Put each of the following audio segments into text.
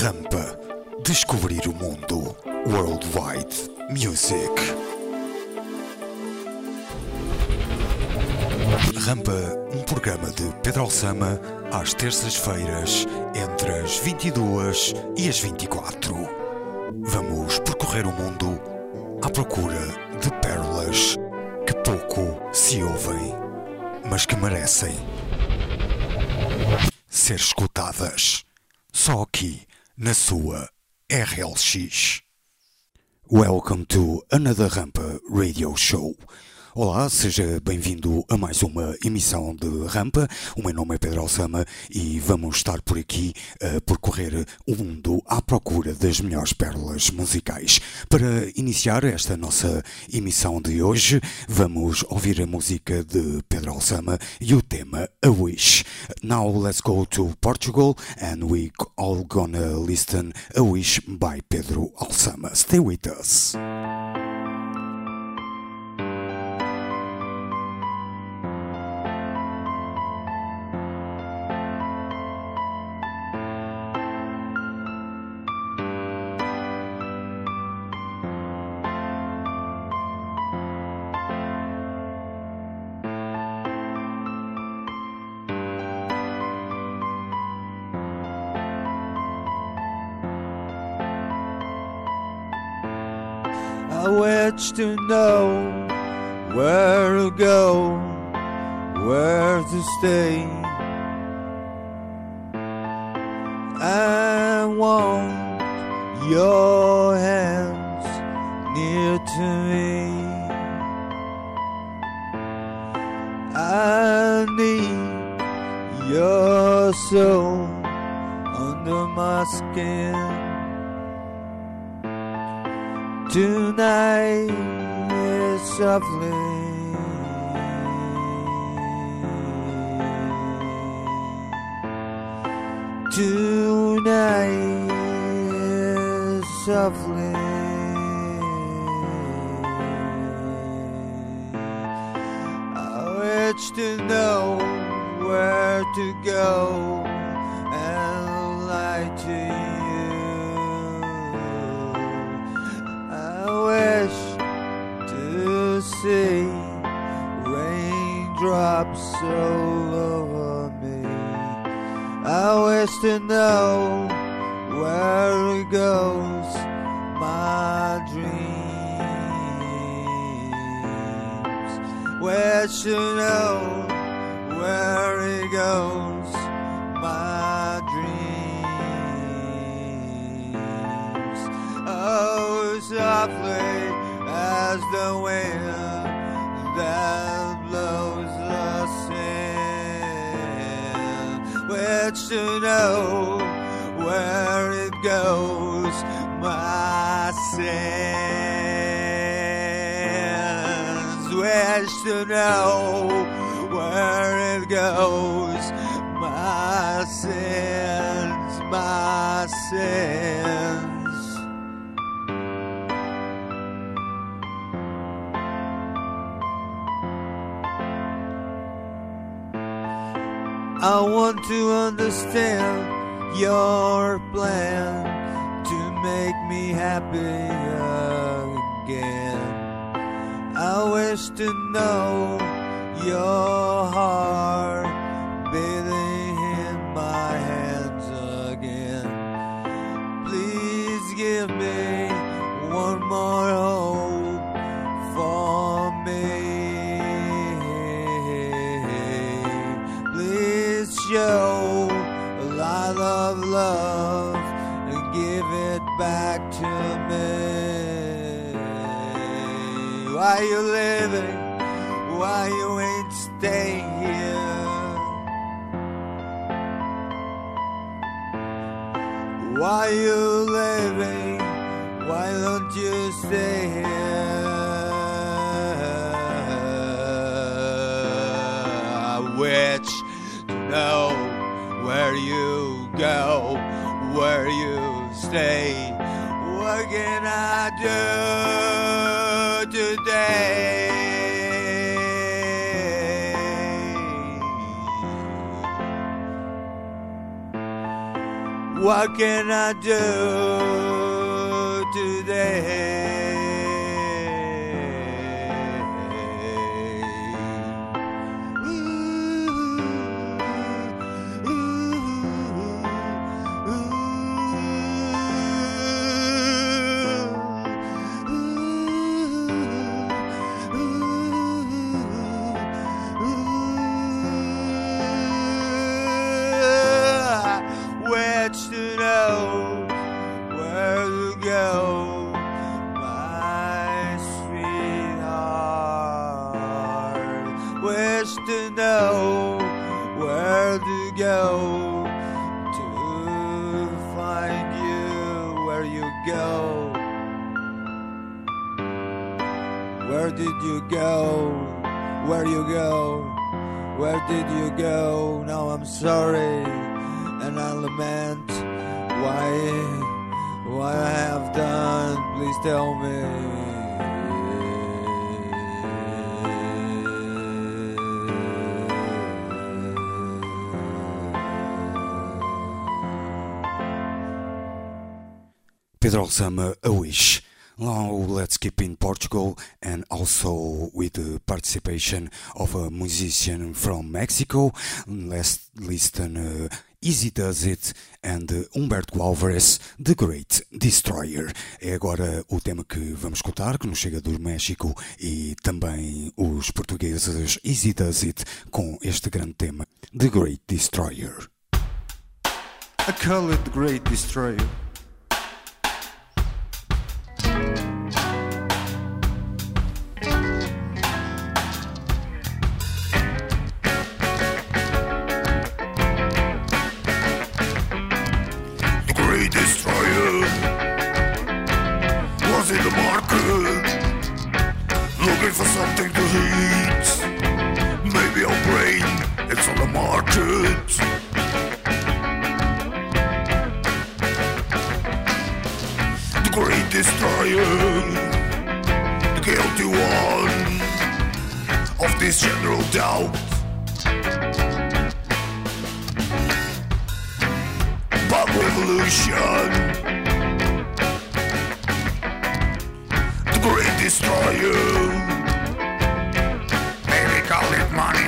Rampa. Descobrir o mundo. Worldwide Music. Rampa, um programa de Pedro Alçama, às terças-feiras, entre as 22 e as 24. Vamos percorrer o mundo à procura de pérolas que pouco se ouvem, mas que merecem ser escutadas. Só aqui, na sua RLX. Welcome to another Rampa Radio Show. Olá, seja bem-vindo a mais uma emissão de Rampa. O meu nome é Pedro Alçama e vamos estar por aqui a percorrer o mundo à procura das melhores pérolas musicais. Para iniciar esta nossa emissão de hoje, vamos ouvir a música de Pedro Alçama e o tema A Wish. Now let's go to Portugal and we all gonna listen A Wish by Pedro Alçama. Stay with us. To know where to go, where to stay. I want your hands near to me. I need your soul under my skin. Tonight is softly. Tonight is softly. I wish to know where to go and lie to you. See raindrops all over me. I wish to know where it goes, my dreams. Wish to know where it goes, my dreams. Oh, softly as the wind that blows us in. Wish to know where it goes, my sins. Wish to know where it goes, my sins, my sins. I want to understand your plan to make me happy again. I wish to know your heart Why you living? Why you ain't staying here? Why you living? Why don't you stay here? I wish to know where you go, where you stay. What can I do What can I do today? Did you go? Where you go? Where did you go? Now I'm sorry and I lament why what I have done. Please tell me. Pedro Alsama, A Wish. Now let's keep in Portugal and also with the participation of a musician from Mexico. Let's listen uh, Easy Does It and uh, Humberto Álvares, The Great Destroyer. É agora o tema que vamos escutar, que nos chega do México e também os portugueses Easy Does It com este grande tema, The Great Destroyer. It the Great Destroyer. Maybe our it's on the market. The guilty one of this general doubt. Pop revolution. The great destroyer. Maybe call it money,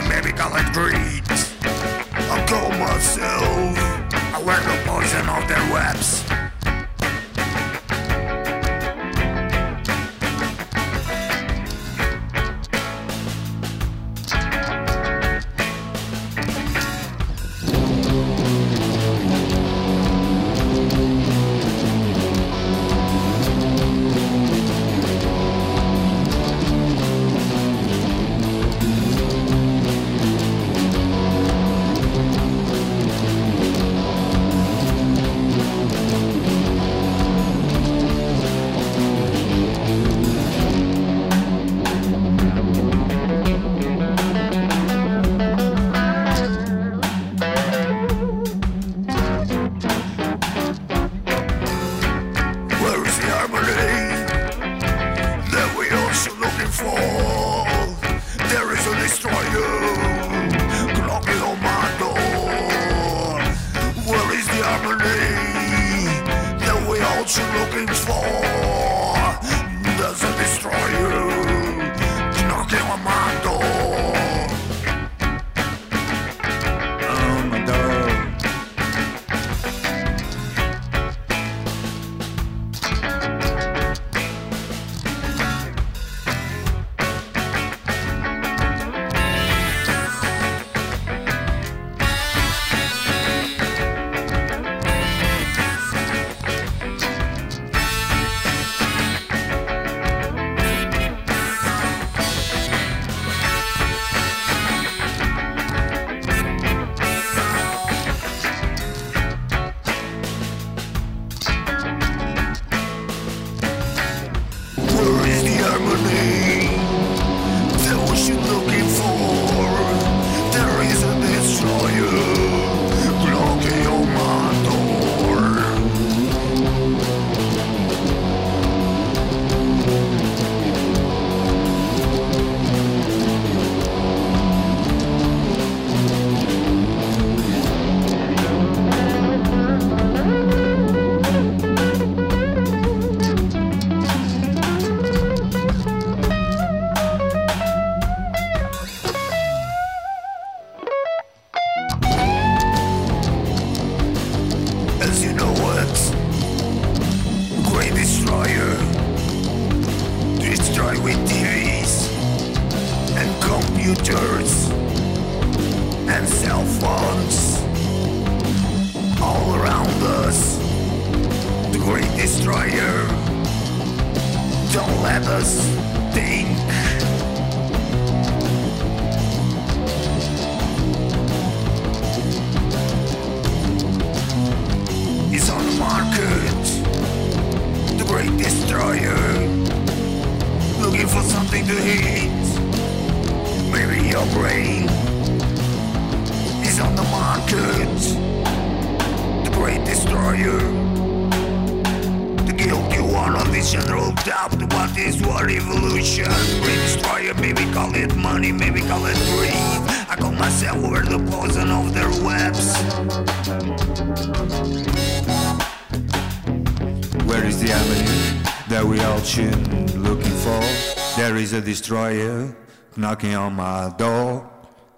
is a destroyer knocking on my door.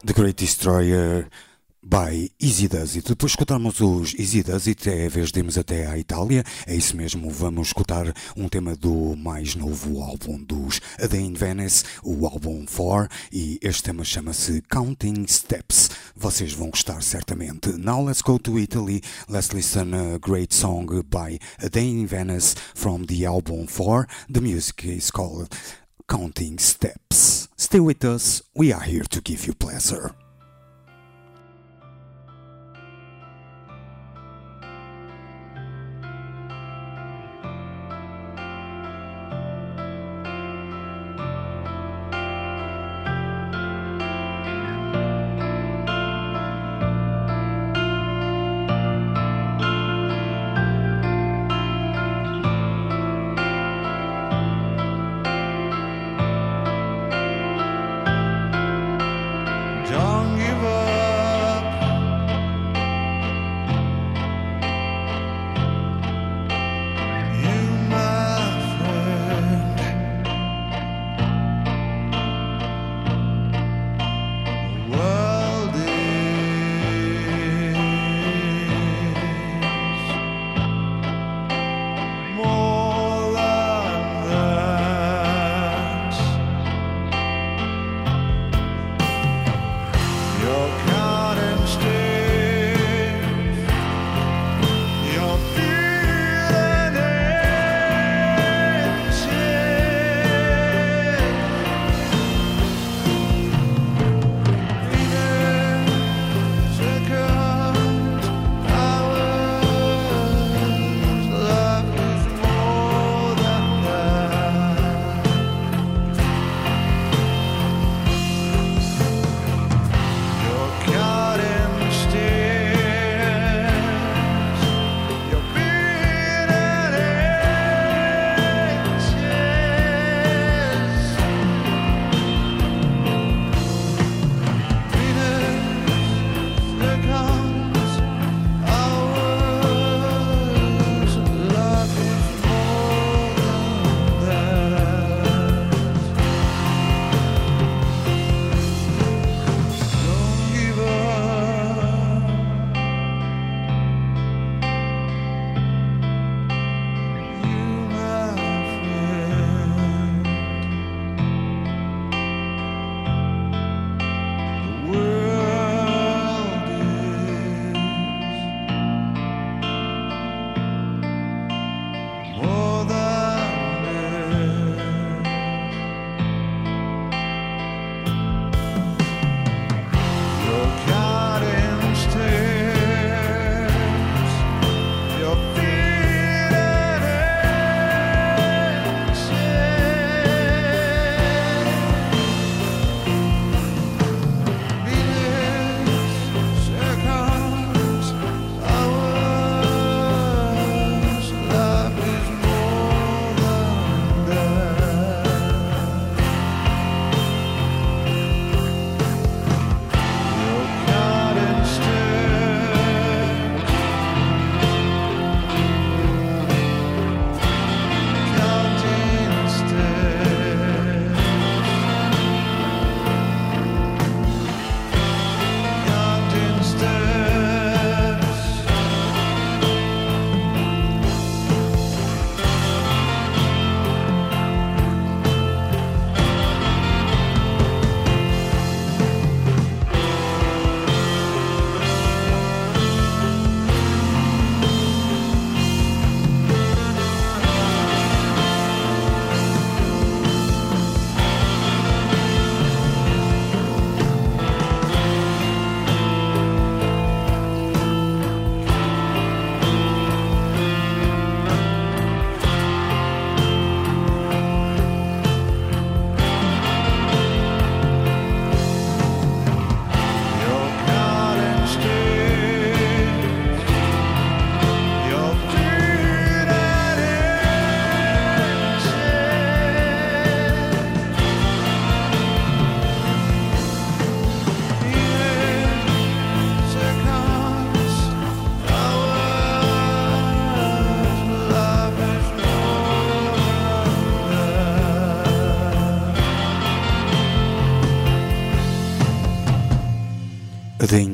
The Great Destroyer by Easy Does It. Depois escutarmos os Easy Does It, é a vez de irmos até à Itália. É isso mesmo, vamos escutar um tema do mais novo álbum dos A Day in Venice, o álbum 4, e este tema chama-se Counting Steps. Vocês vão gostar certamente. Now let's go to Italy. Let's listen a great song by A Day in Venice from the album 4. The music is called Counting Steps. Stay with us, we are here to give you pleasure.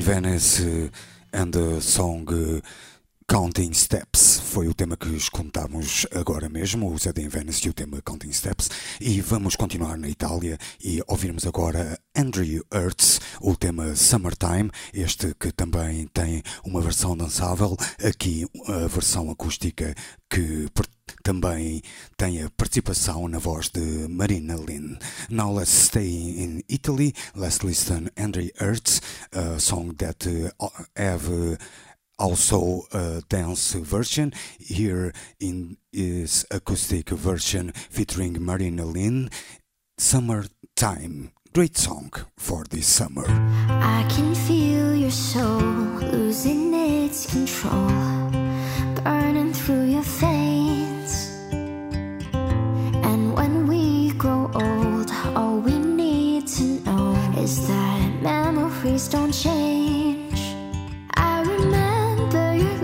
Venice uh, and the song uh, Counting Steps tema que escutamos agora mesmo, o Zed in Venice e o tema Counting Steps. E vamos continuar na Itália e ouvirmos agora Andrew Hertz, o tema Summertime, este que também tem uma versão dançável, aqui a versão acústica que também tem a participação na voz de Marina Lynn. Now let's stay in Italy. Let's listen Andrew Hertz, a song that uh, have also a dance version. Here in is acoustic version featuring Marina Lynn. Summertime. Great song for this summer. I can feel your soul losing its control, burning through your veins. And when we grow old, all we need to know is that memories don't change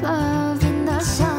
love in the sun.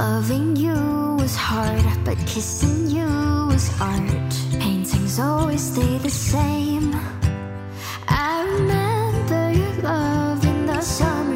Loving you was hard, but kissing you was art. Paintings always stay the same. I remember your love in the summertime.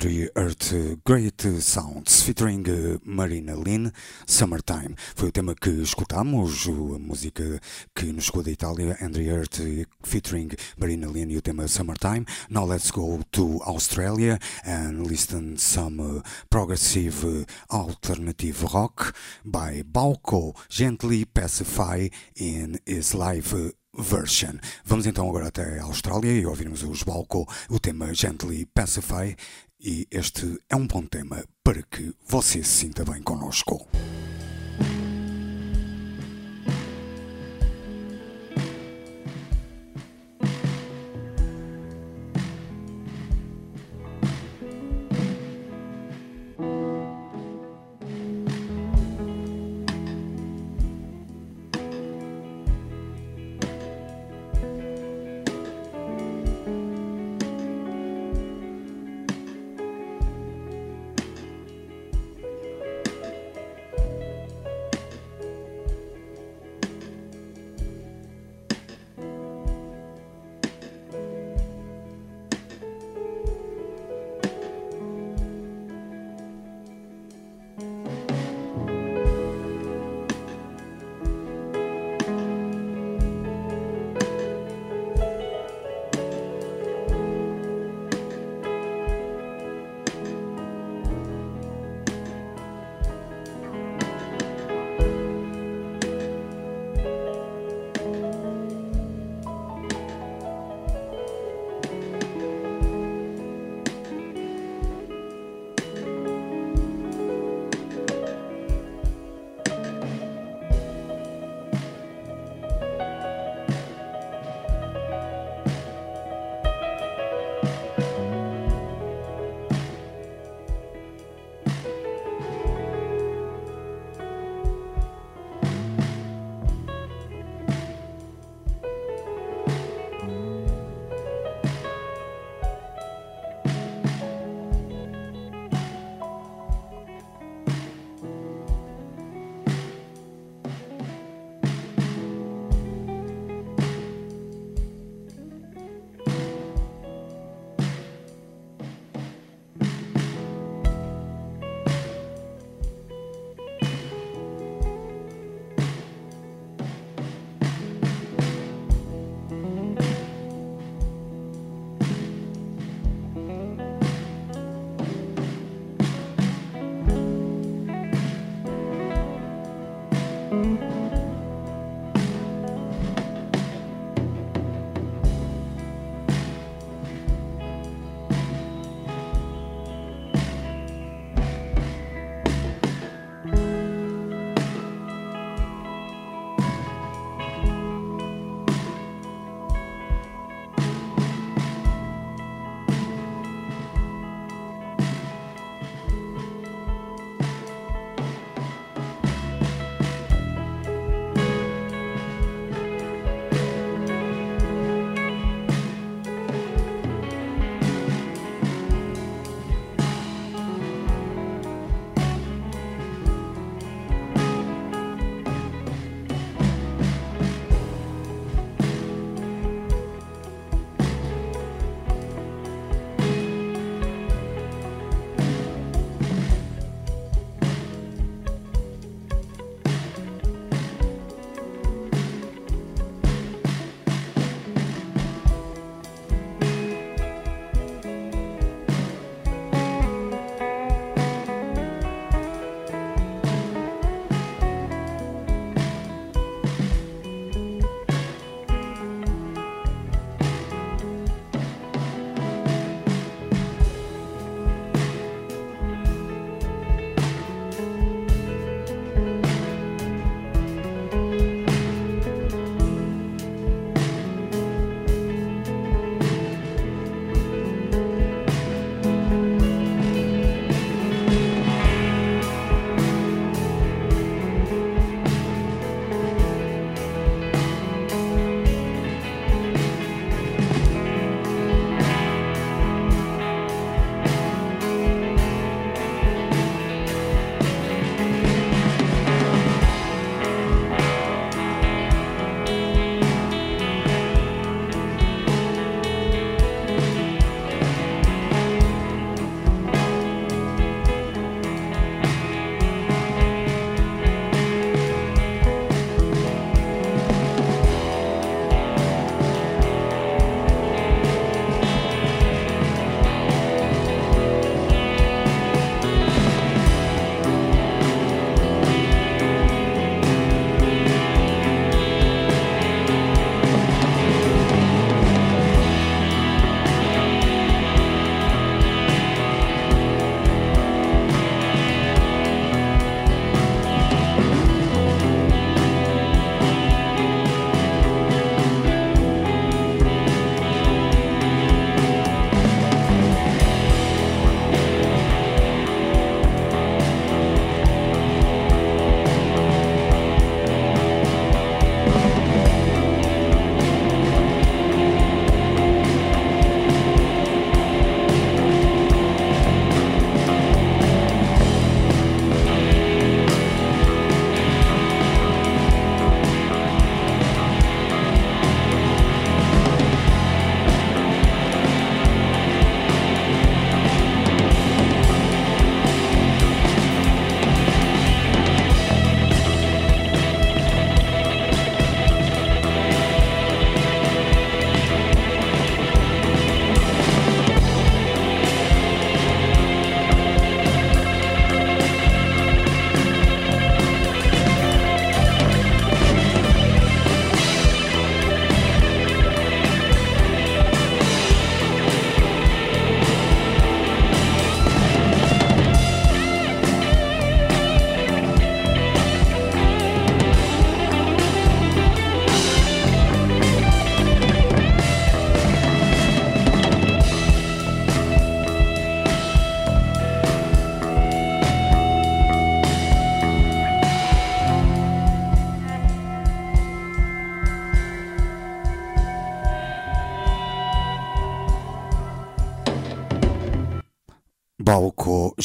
Andrew Earth Great Sounds featuring uh, Marina Lynn Summertime foi o tema que escutamos a música que nos chegou da Itália Andrew Earth featuring Marina Lynn e o tema Summertime now let's go to Australia and listen some uh, progressive alternative rock by Balco Gently Pacify in his live uh, version. Vamos então agora até a Austrália e ouvirmos os Balco, o tema Gently Pacify, e este é um bom tema para que você se sinta bem connosco.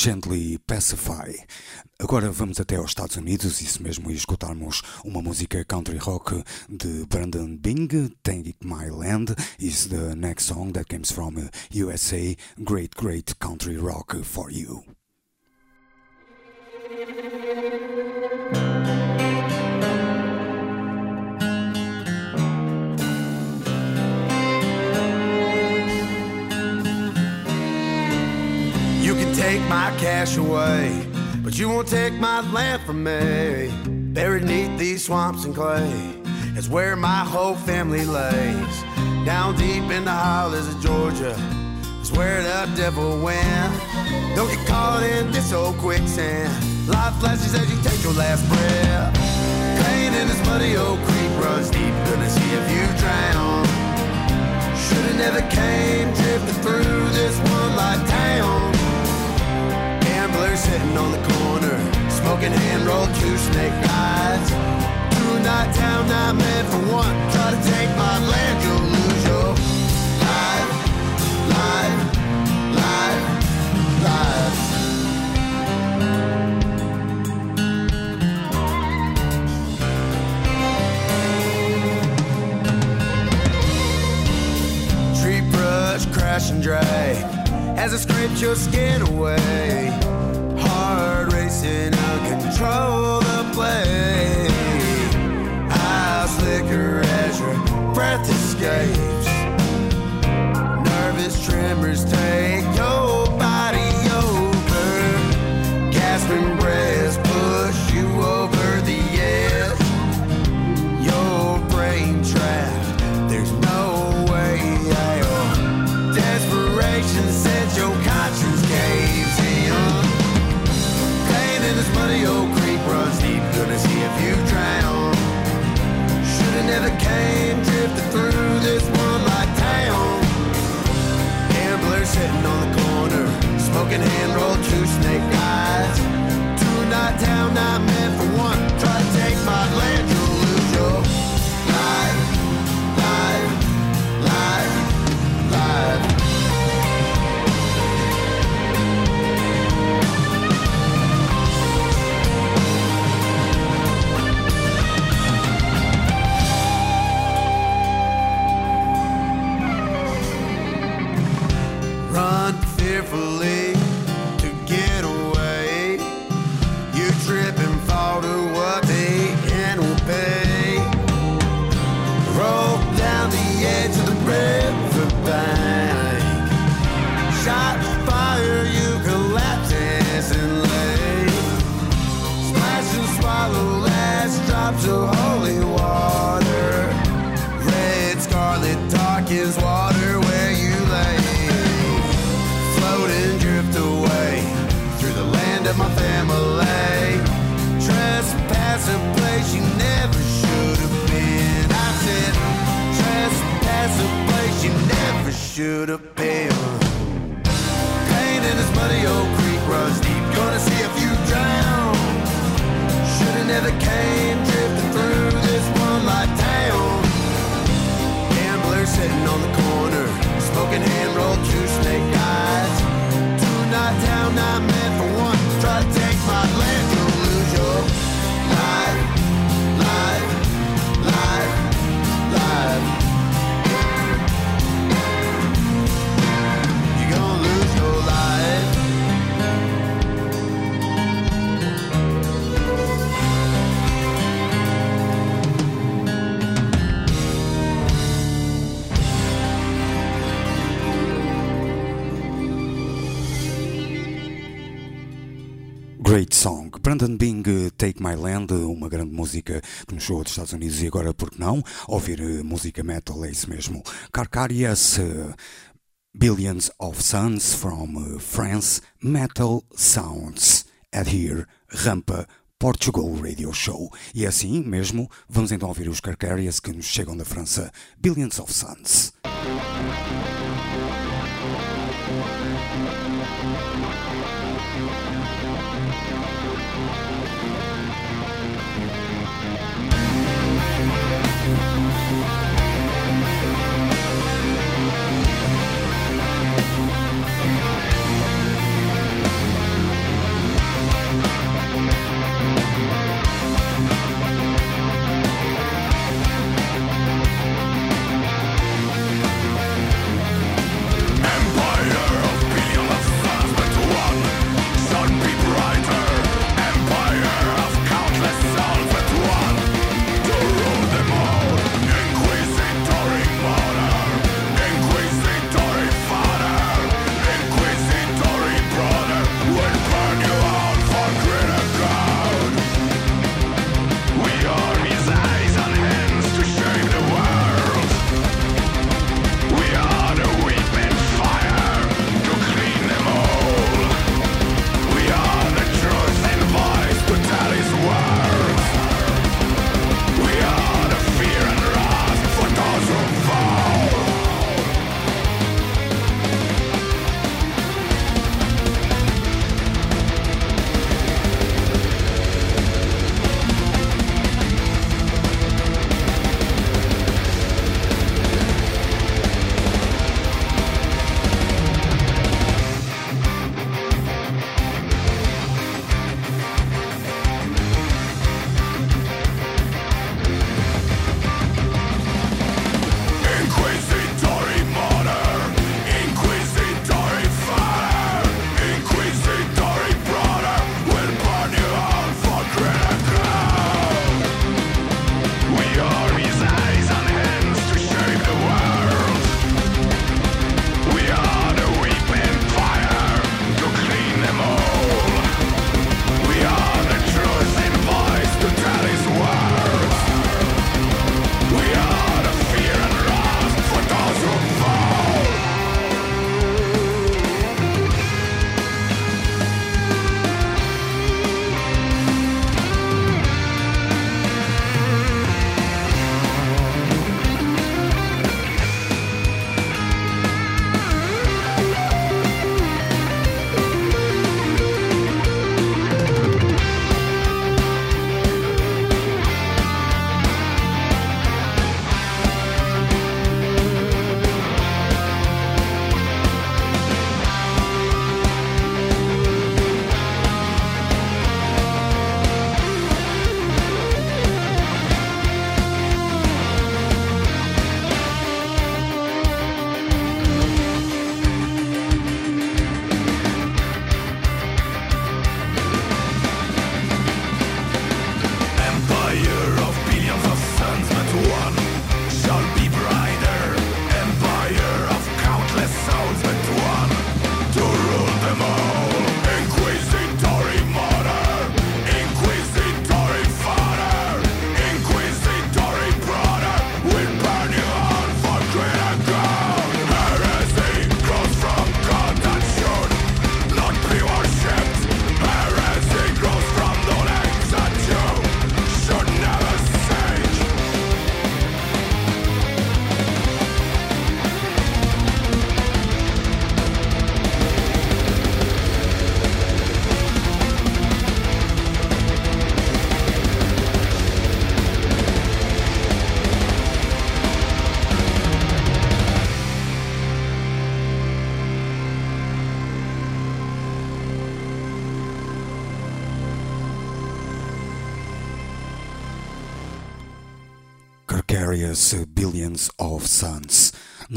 Gently Pacify. Agora vamos até aos Estados Unidos, isso mesmo, e escutarmos uma música country rock de Brandon Bing, Take My Land, is the next song that comes from USA. Great, great country rock for you. My cash away, but you won't take my land from me. Buried neath these swamps and clay is where my whole family lays. Down deep in the hollows of Georgia is where the devil went. Don't get caught in this old quicksand. Life flashes as you take your last breath. Pain in this muddy old creek runs deep, gonna see if you drown. Should've never came drifting through this one life town sitting on the corner, smoking hand rolled two snake eyes. Two night town, not meant for one. Try to take my land, you'll lose your life, life, life, life. Tree brush, crash and drag as I scraped your skin away racing out control the play. Eyes flicker as your breath escapes. Nervous tremors take your body over. Gasping drifting through this one like town. Gambler sitting on the corner, smoking hand rolled two snake eyes. Two night town, not meant for one. Try to take my land, carefully. you to pay Great Song. Brandon Bing, Take My Land, uma grande música que nos chegou dos Estados Unidos e agora, por que não, ouvir eh, música metal, é isso mesmo. Carcarias, eh, Billions of Suns from eh, France, Metal Sounds. Adhere, Rampa, Portugal Radio Show. E assim mesmo, vamos então ouvir os Carcarias que nos chegam da França, Billions of Suns.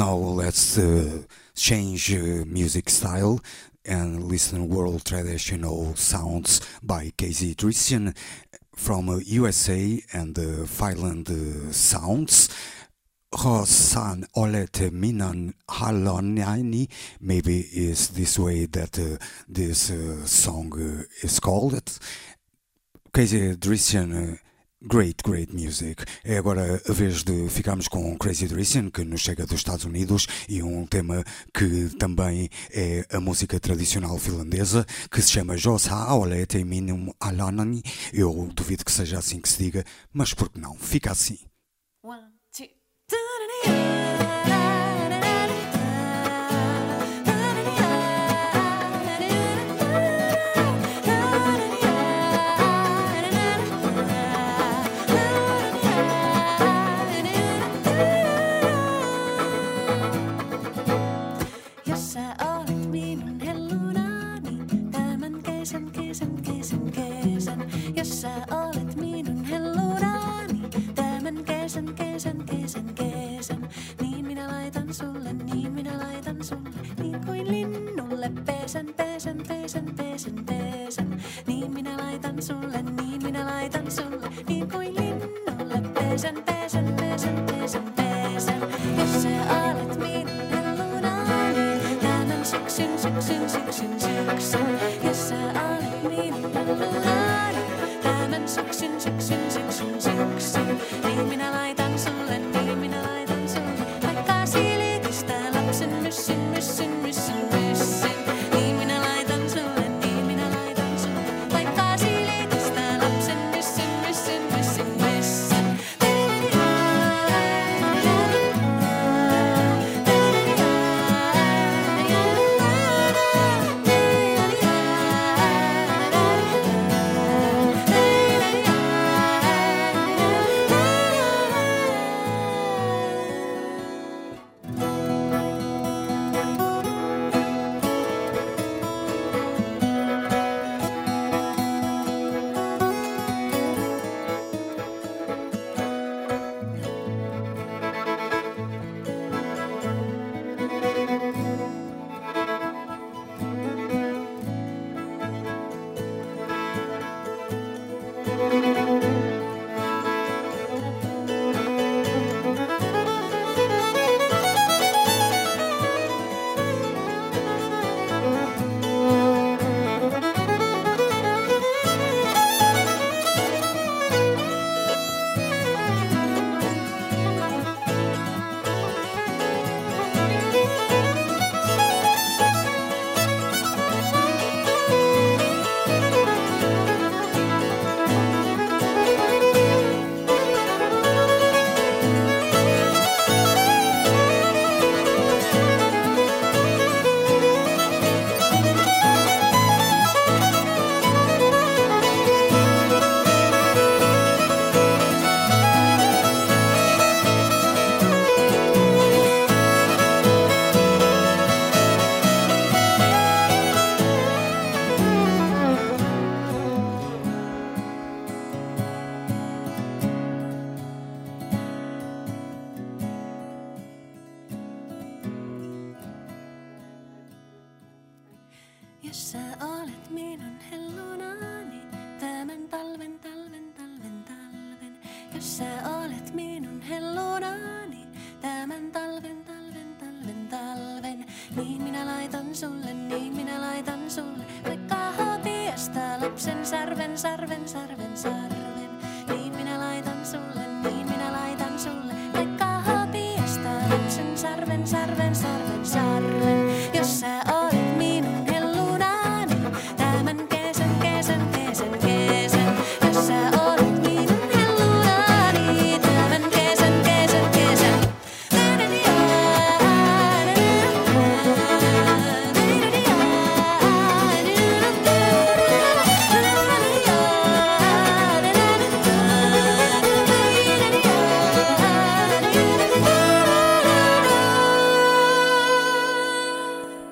Now let's uh, change uh, music style and listen world traditional sounds by Casey Dristian from USA and Finland sounds. Rosan Olet Minan Halonani, maybe is this way that uh, this uh, song uh, is called. Casey Dristian Great, great music. É agora a vez de ficarmos com Crazy Dristian, que nos chega dos Estados Unidos, e um tema que também é a música tradicional finlandesa, que se chama Jos Haolete Minum Alanani. Eu duvido que seja assim que se diga, mas por que não? Fica assim. One, two, pesen, pesen, pesen, pesen, pesen. Niin minä laitan sulle, niin minä laitan sulle, niin kuin linnulle pesen, pesen, pesen, pesen, pesen. Jos sä olet minun hellunani, tämän syksyn, syksyn, syksyn, syksyn. Jos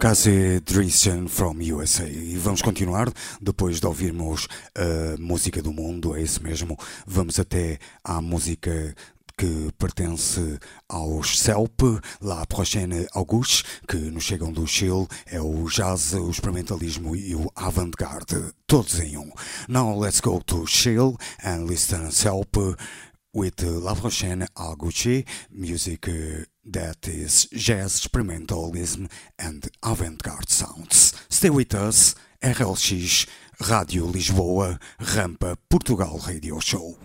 Cassie Dristian from USA. E vamos continuar, depois de ouvirmos a música do mundo, é isso mesmo. Vamos até à música que pertence aos CELP, La Prochaine Auguste, que nos chegam do Chile, é o jazz, o experimentalismo e o avant-garde, todos em um. Now let's go to Chile and listen CELP with La Prochaine Auguste, music that is jazz, experimentalism and avant-garde sounds. Stay with us, RLX, Rádio Lisboa, Rampa, Portugal Radio Show.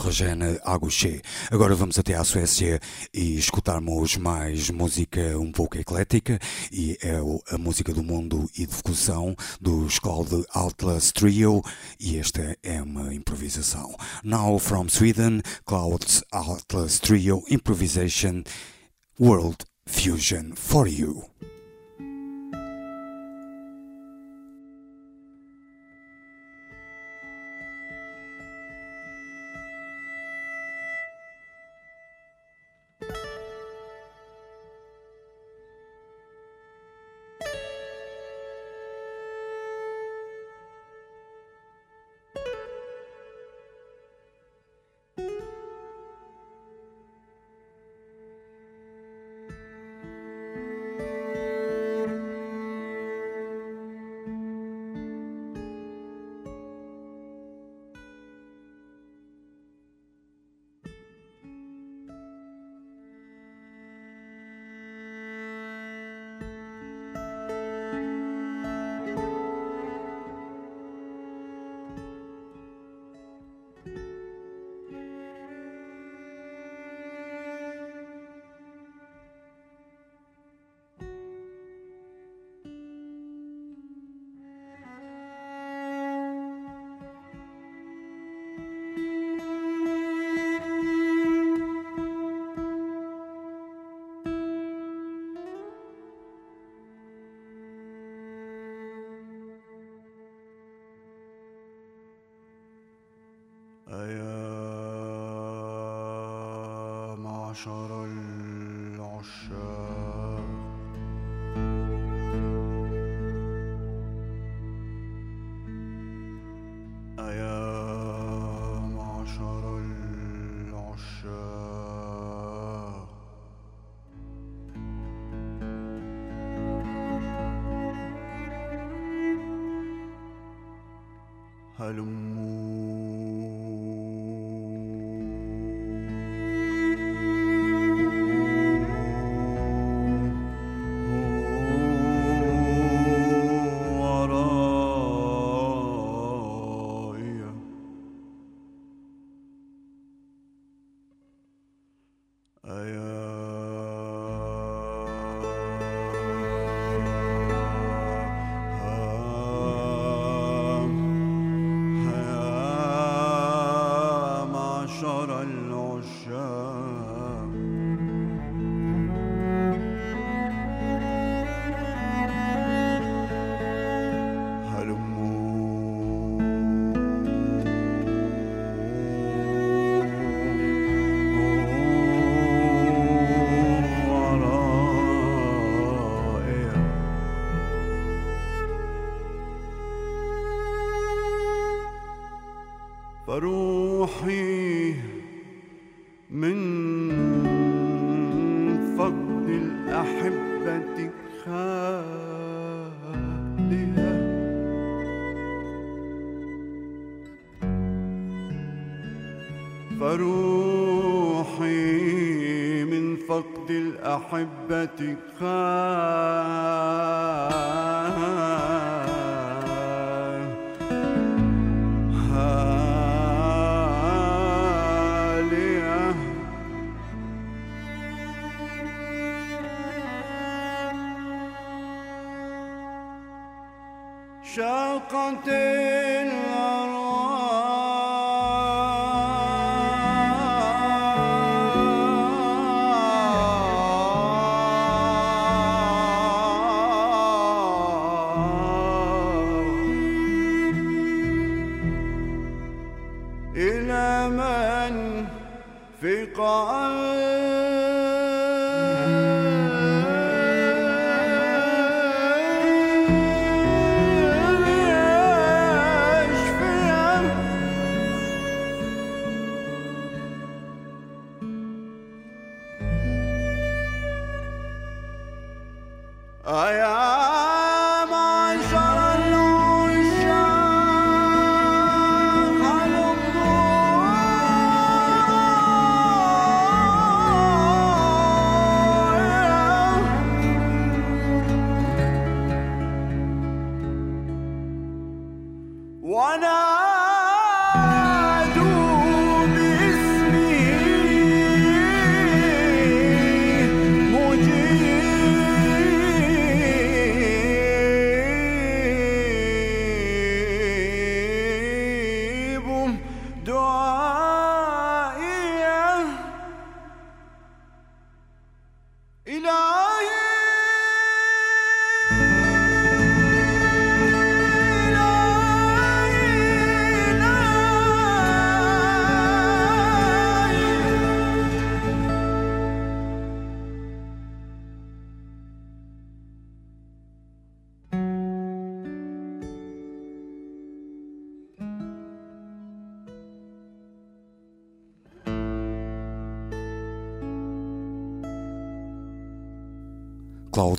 Lava Regina Aguché. Agora vamos até à Suécia e escutarmos mais música um pouco eclética e é a música do mundo e de fusão dos Cloud Atlas Trio e esta é uma improvisação. Now from Sweden, Clouds Atlas Trio Improvisation World Fusion for You. الأحبة في قلبي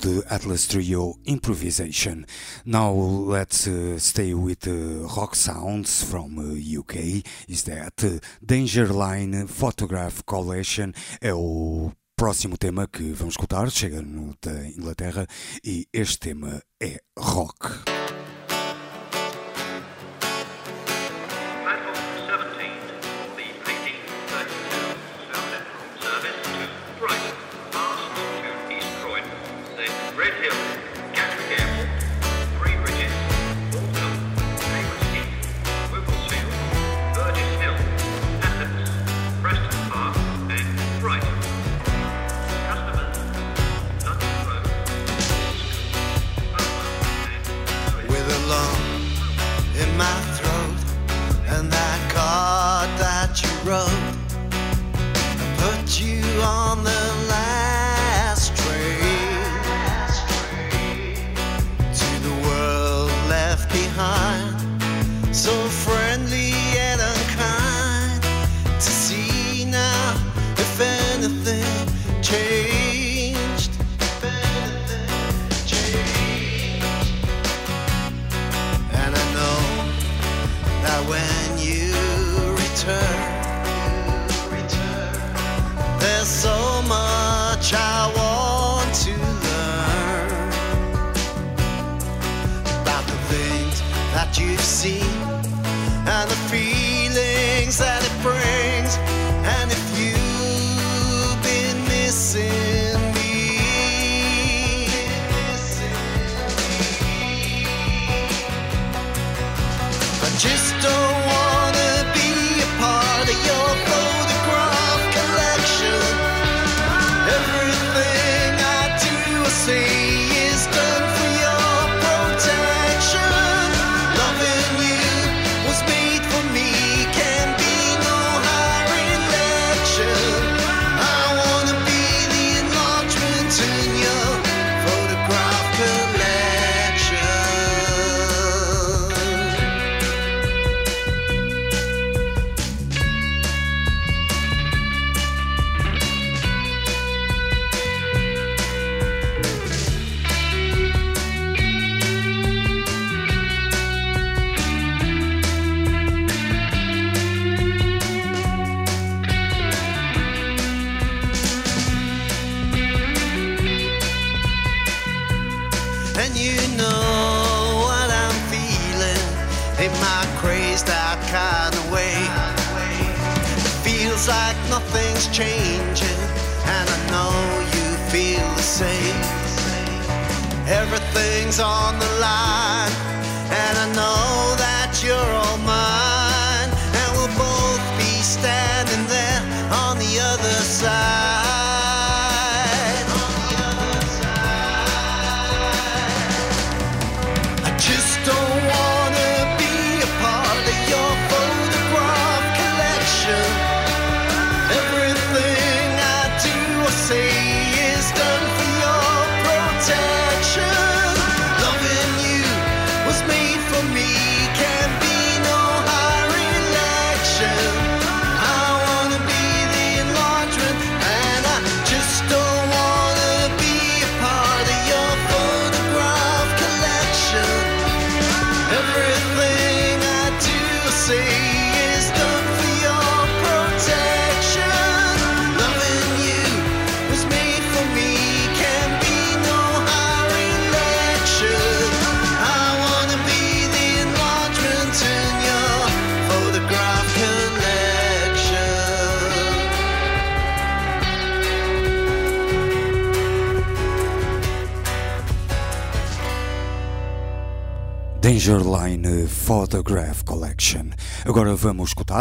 the Atlas Trio improvisation. Now let's uh, stay with uh, rock sounds from uh, UK. Is that uh, Dangerline Photograph Collection é o próximo tema que vamos escutar. Chega no da Inglaterra e este tema é rock.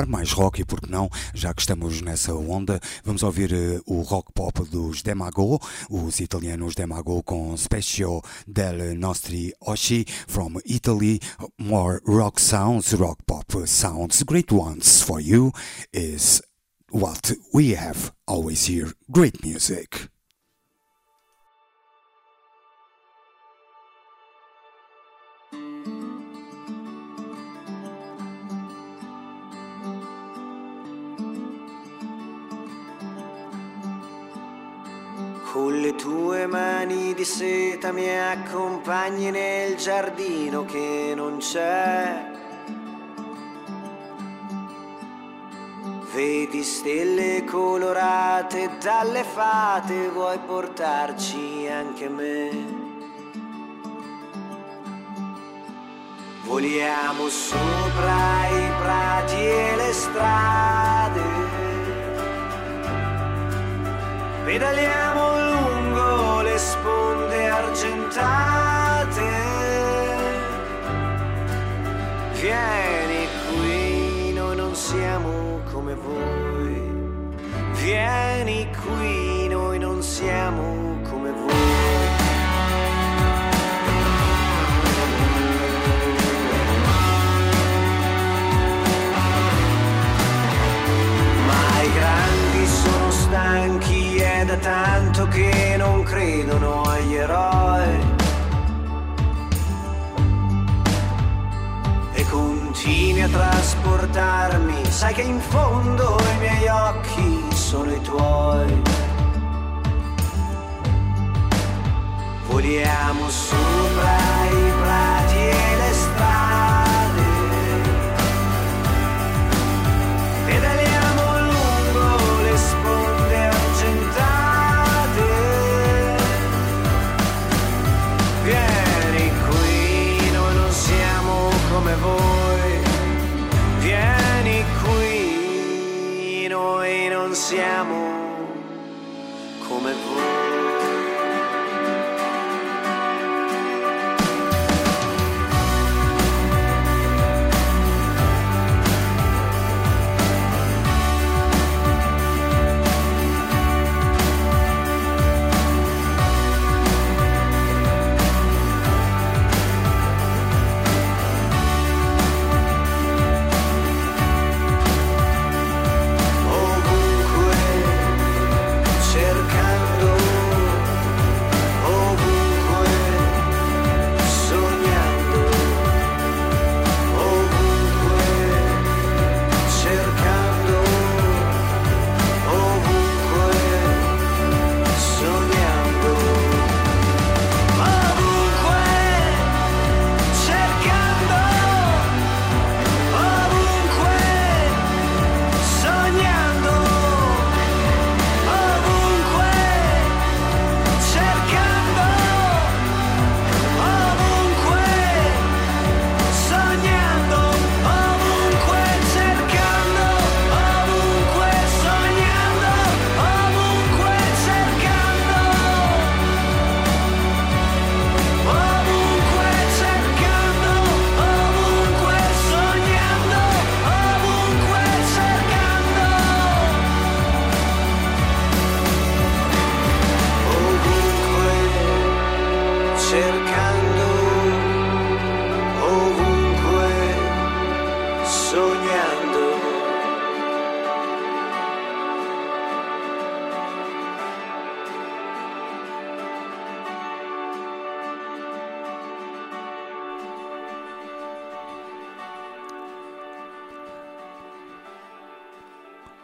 Mais rock e por que não, já que estamos nessa onda, vamos ouvir uh, o rock pop dos Demago, os italianos Demago com Special del Nostri Oshi from Italy. More rock sounds, rock pop sounds, great ones for you is what we have always here. Great music. Le tue mani di seta mi accompagni nel giardino che non c'è. Vedi stelle colorate dalle fate, vuoi portarci anche me? Voliamo sopra i prati e le strade. Pedaliamo lungo sponde argentate. Vieni qui, noi non siamo come voi. Vieni qui, noi non siamo come voi. Ma i grandi sono stanchi, è da tanto che non credono agli eroi. E continui a trasportarmi, sai che in fondo i miei occhi sono i tuoi. Voliamo sopra i prati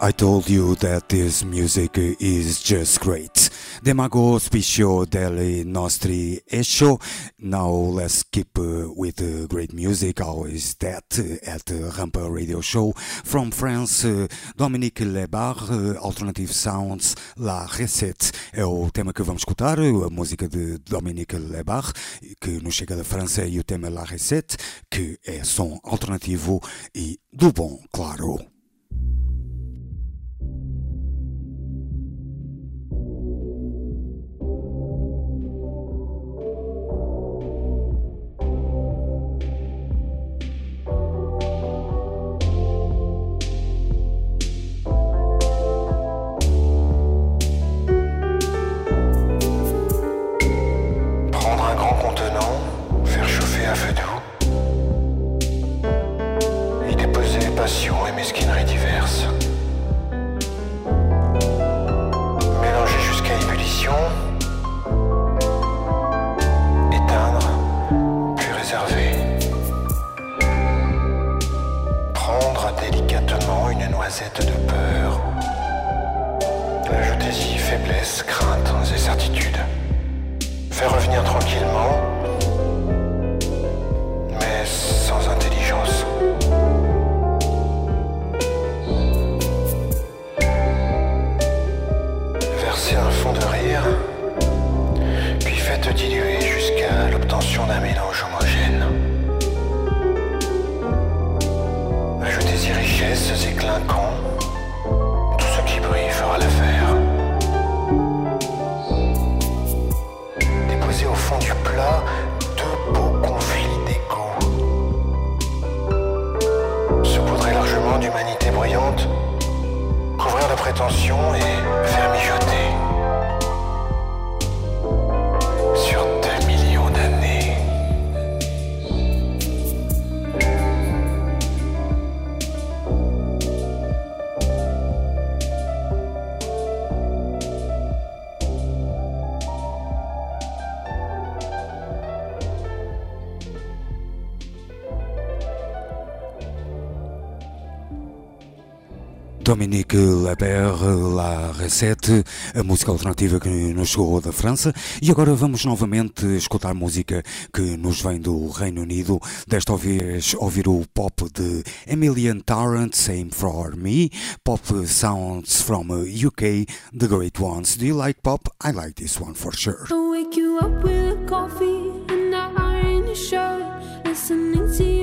I told you that this music is just great. Demago Spicio delle nostri esho. Now let's keep uh, with uh, great music. Always that uh, at the Rampa Radio Show from France. Uh, Dominique Lebar, uh, Alternative Sounds, La Recette é o tema que vamos escutar. A música de Dominique Lebar, que nos chega da França, e o tema La Recette, que é som alternativo e do bom, claro. de peur. Ajoutez-y faiblesse, crainte et certitude. Fais revenir tranquillement La Recette, a música alternativa que nos chegou da França. E agora vamos novamente escutar música que nos vem do Reino Unido. Desta vez ouvir o pop de Emilian Tarrant, Same For Me. Pop sounds from UK, The Great Ones. Do you like pop? I like this one for sure. I'll wake you up with a coffee and iron shirt. Listening to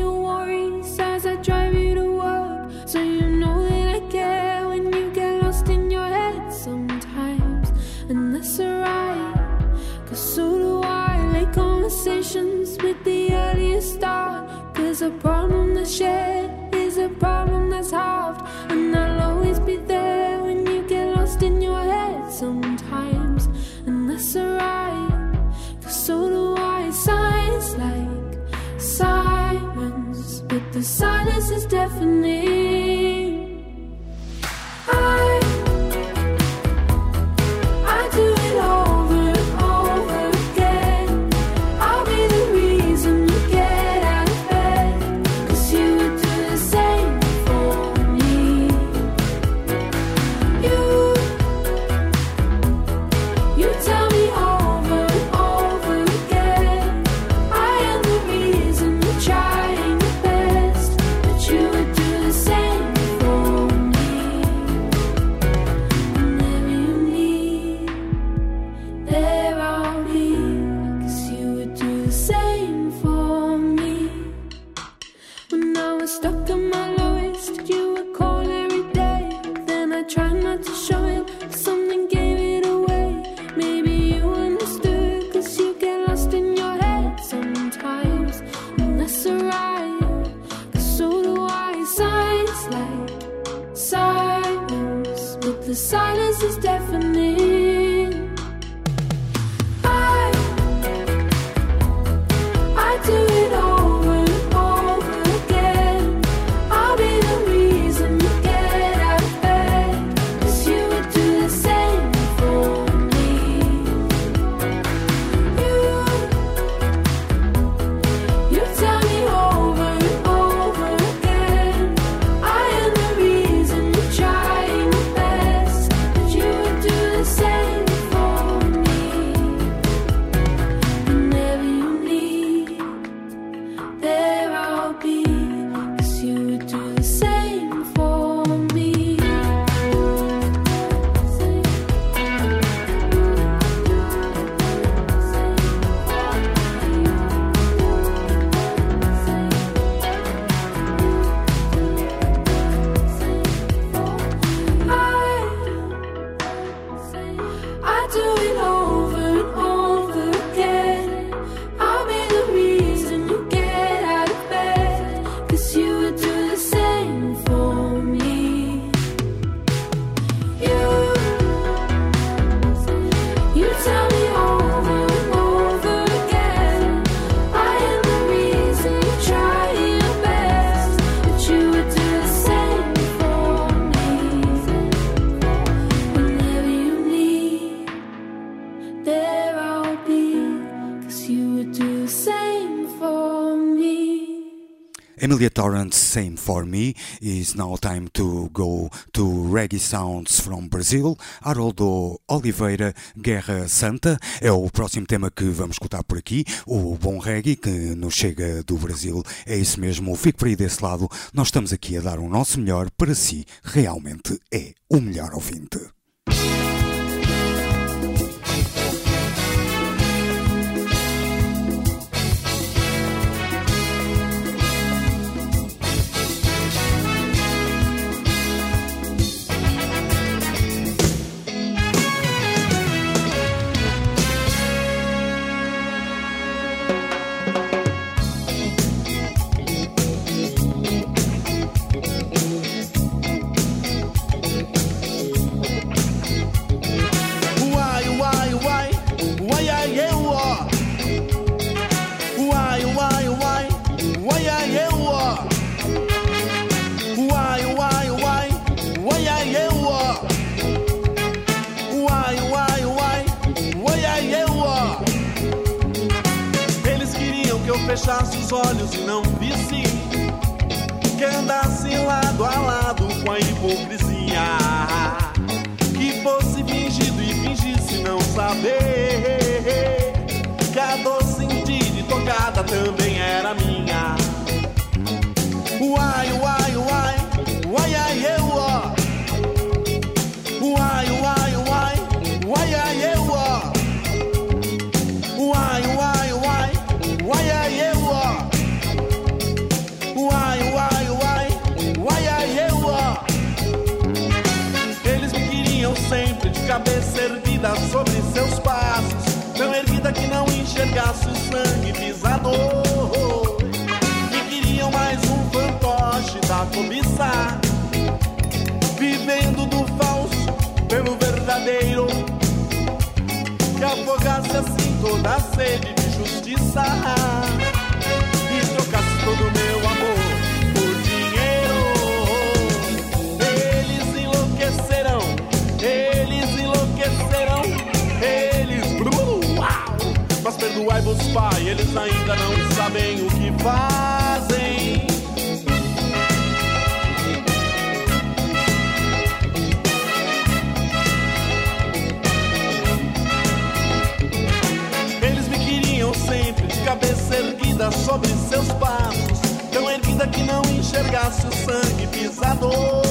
conversations with the earliest start. Cause a problem that's shared is a problem that's halved. And I'll always be there when you get lost in your head sometimes. And that's alright, cause so do I. Signs like sirens, but the silence is deafening. I, Emilia Torrance, Same For Me. Is now time to go to reggae sounds from Brazil. Haroldo Oliveira, Guerra Santa, é o próximo tema que vamos escutar por aqui. O bom reggae que nos chega do Brasil. É isso mesmo, fique por aí desse lado. Nós estamos aqui a dar o nosso melhor para si. Realmente é o melhor ouvinte. Fechasse os olhos e não visse que andasse lado a lado com a hipocrisia, que fosse fingido e fingisse não saber que a dor sentida e tocada também era minha. Uai, uai, cabeça erguida sobre seus passos. Tão erguida que não enxergasse o sangue pisador. Me queriam mais um fantoche da cobiça. Vivendo do falso pelo verdadeiro. Que afogasse assim toda a sede de justiça. E trocasse todo perdoai-vos, Pai, eles ainda não sabem o que fazem. Eles me queriam sempre de cabeça erguida sobre seus passos, tão erguida que não enxergasse o sangue pisador.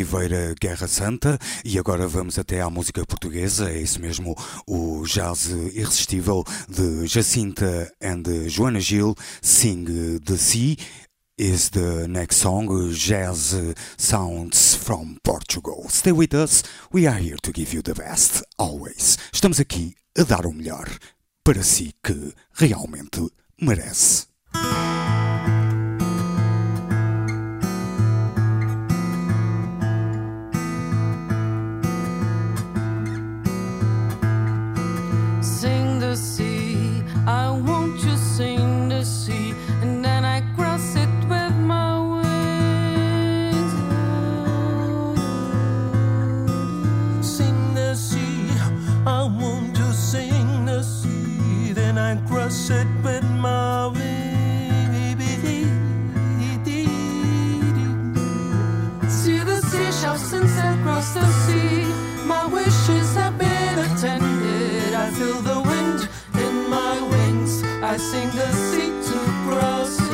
Oliveira Guerra Santa e agora vamos até à música portuguesa, é isso mesmo, o jazz irresistível de Jacinta and Joana Gil, Sing the Sea is the next song, Jazz Sounds from Portugal. Stay with us, we are here to give you the best, always. Estamos aqui a dar o melhor para si que realmente merece. I want to sing the sea, then I cross it with my wings. See the seashells sunset across the sea. My wishes have been attended. I feel the wind in my wings. I sing the sea to proceed.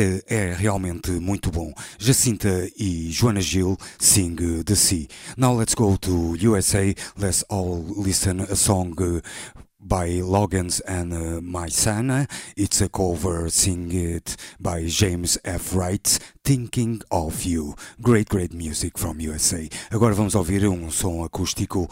É, é realmente muito bom. Jacinta e Joana Gil sing The Sea. Now let's go to USA. Let's all listen a song uh, by Loggins and uh, My Son. It's a cover sing it by James F. Wright, Thinking of You. Great, great music from USA. Agora vamos ouvir um som acústico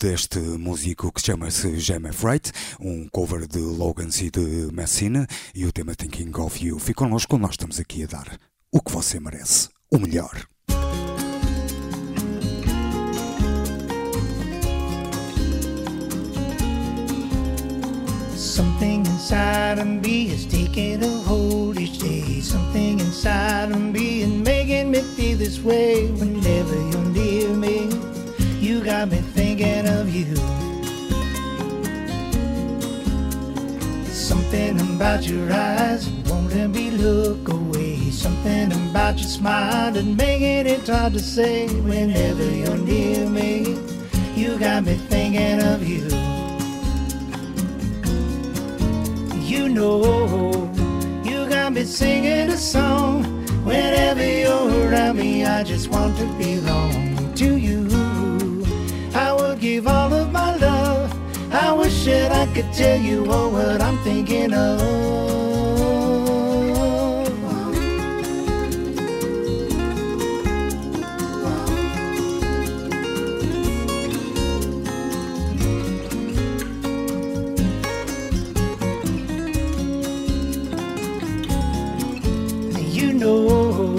deste músico que chama-se James F. Wright, um cover de Logans e de Messina e o tema Thinking of You. Fique connosco, nós estamos aqui a dar o que você merece, o melhor. Something inside of me is taking a hold each day. Something inside of me is making me feel this way. Whenever you're near me, you got me thinking of you. Something about your eyes won't let me look away. Something about your smile that making it hard to say. Whenever you're near me, you got me thinking of you. You know, you got me singing a song. Whenever you're around me, I just want to belong to you. Give all of my love. I wish that I could tell you all what I'm thinking of. You know,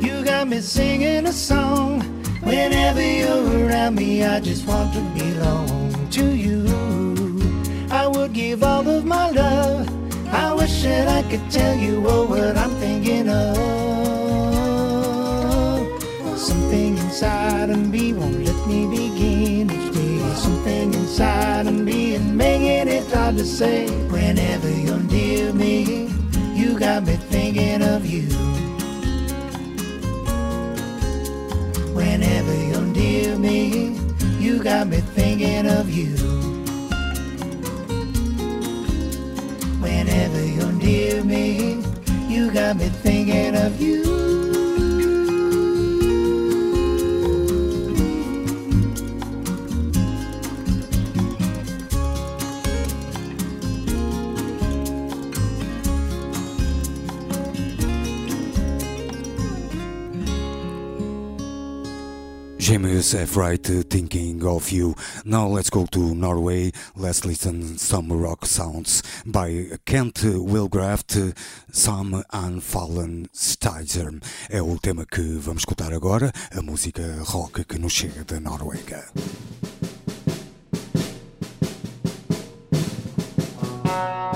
you got me singing a song. Whenever you're around me, I just want to belong to you. I would give all of my love. I wish that I could tell you all what I'm thinking of. Something inside of me won't let me begin each day. Something inside of me is making it hard to say. Whenever got me thinking of you. Whenever you're near me, you got me thinking of you. James F. Wright, Thinking of You. Now let's go to Norway. Let's listen some rock sounds by Kent Wilgraft, Some unfallen Steiser. É o tema que vamos escutar agora, a música rock que nos chega da Noruega. Música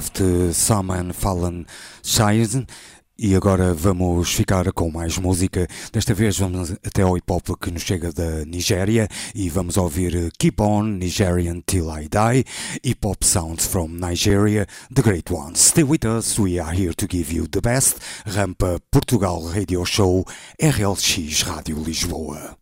Willgraft, Salman Fallen Shine. E agora vamos ficar com mais música. Desta vez vamos até ao hip hop que nos chega da Nigéria e vamos ouvir Keep On Nigerian Till I Die, hip hop sounds from Nigeria, the great ones. Stay with us, we are here to give you the best. Rampa Portugal Radio Show, RLX Rádio Lisboa.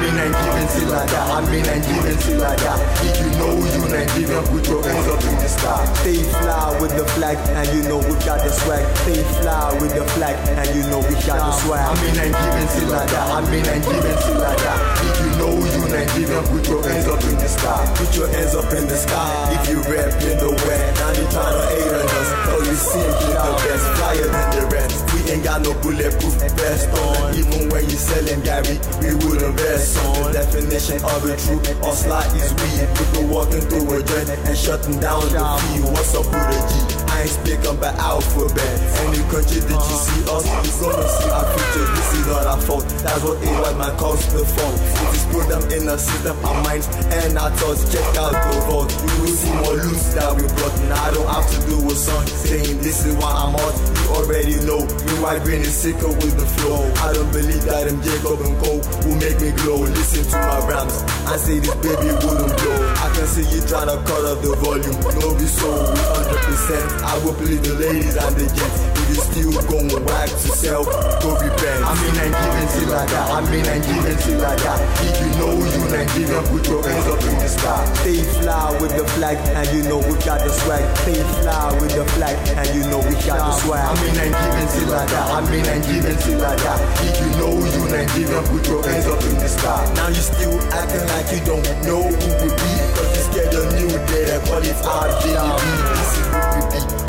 Mean Nigerian still like that. I mean Nigerian still like that. If you know you Nigerian, put your hands up in the sky. Stay fly with the flag, and you know we got the swag. Stay fly with the flag, and you know we got the swag. I mean Nigerian still like that. I mean Nigerian still like that. If you know you Nigerian, put your hands up in the sky. Put your hands up in the sky. If you rap in the west, now they trying to hate on us. Oh, you simply the best, flyer than the rest. Ain't got no bulletproof vest on. Even when you selling Gary, we wouldn't vest on. The definition of a true slut is we. People walking through a joint and shutting down the fee. What's up with a G? I ain't speaking by alphabet. Any country that you see us, you gonna see our features. This is not our fault. That's what a white man calls the fault. It is put them in the system, our minds and our thoughts. Check out the vault. You will see more loose that we brought. Now I don't have to do a song saying this is why I'm hot. You already know. Me white green is sicker with the flow. I don't believe that them Jacob and Cole will make me glow. Listen to my rhymes. I say this baby wouldn't blow. I can see you trying to cut up the volume. No be so, 100%. I will please the ladies and the gents. You still going whack to sell, go repent. I mean Nigerian still like that. I mean Nigerian still like that. If you know you Nigerian, put your hands up in the sky. Stay fly with the flag, and you know we got the swag. Stay fly with the flag, and you know we got the swag. I mean Nigerian still like that. I mean Nigerian still like that. If you know you Nigerian, put your hands up in the sky. Now you still acting like you don't know who we be, cause you scared of new day. Call it RJB. This is.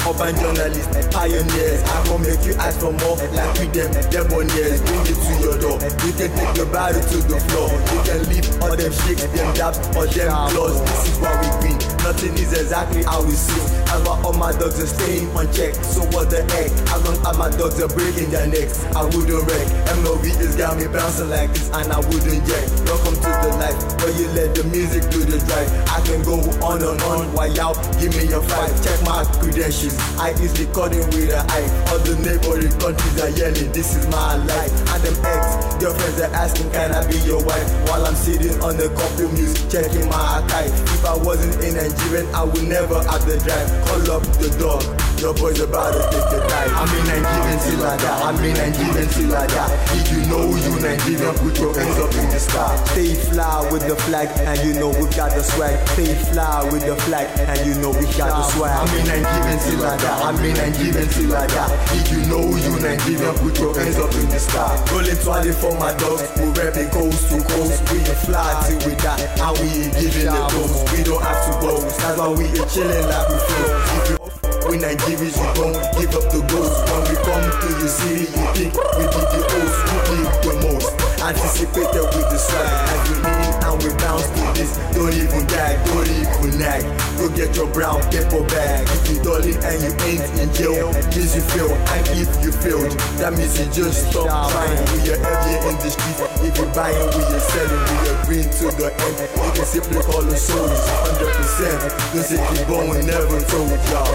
Urban journalists, pioneers. I gon' make you ask for more, like we them, demoniers. Bring it to your door. You can take your body to the floor. You can leave all them shakes, them dabs, or them claws. This is what we bring. Nothing is exactly how we see. That's why all my dogs staying on check. So what the heck? As long as my dogs are breaking their necks, I wouldn't wreck. MLB just got me bouncing like this, and I wouldn't jet. Welcome to the life where you let the music do the drive. I can go on and on while y'all give me your fight. Check my credentials. I easily recording with an eye. All the neighboring countries are yelling, this is my life. And them ex girlfriends are asking, can I be your wife? While I'm sitting on the couple news, checking my archive. If I wasn't in Nigerian, I would never have the drive. Call up the dog. Your boy's about to take the dive. I mean Nigerian still like that. I mean Nigerian still like that. If you know you Nigerian, put your hands up in the sky. Stay fly with the flag, and you know we got the swag. Stay fly with the flag, and you know we got the swag. I mean Nigerian still like that. I mean Nigerian still like that. If you know you Nigerian, put your hands up in the sky. Rolling twirling for my dogs, we rap it coast to coast. We fly till we die, and we ain't giving the ghost. We don't have to go, that's why we ain't chilling like we flow. If you we Nigerians, you don't give up the ghost. When we come to your city, you think we be the host, who give the most. Anticipated we lean and we bounce to this. Don't even gag, don't even nag. Go get your brown paper bag. If you darling and you ain't in jail, means you fail. And if you failed, that means you just stop trying. We are heavier in the street. If you buying, we are selling. We are green to the end. You can simply call us souls, 100%. This is the bone never told y'all.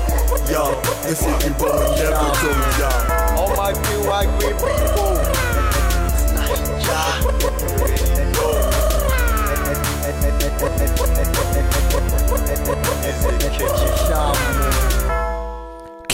Y'all, this is the bone never told y'all. All my green, white, green people.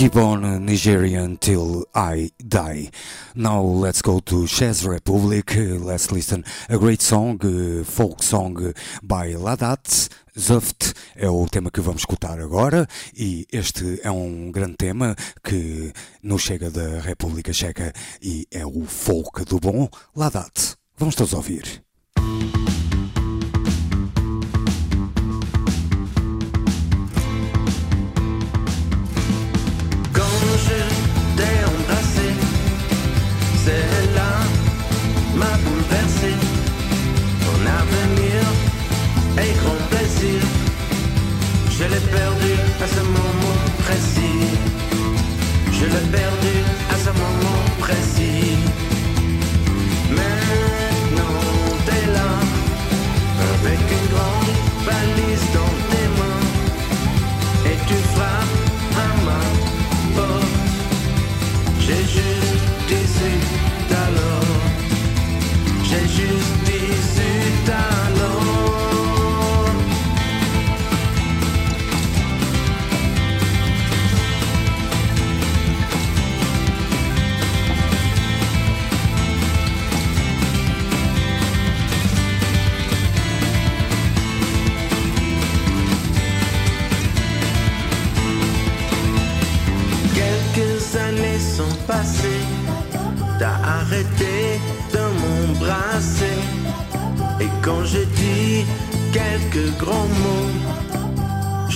Keep on Nigerian till I die. Now let's go to Chess Republic. Uh, Let's listen a great song, uh, folk song uh, by Ladat. Zuft é o tema que vamos escutar agora e este é um grande tema que nos chega da República Checa e é o folk do bom Ladat. Vamos todos ouvir. et grand plaisir. Je l'ai perdu à ce moment précis. Je l'ai perdu à ce moment précis. Maintenant t'es là, avec une grande valise dans tes mains, et tu frappes à ma porte. J'ai juste 18 alors, j'ai juste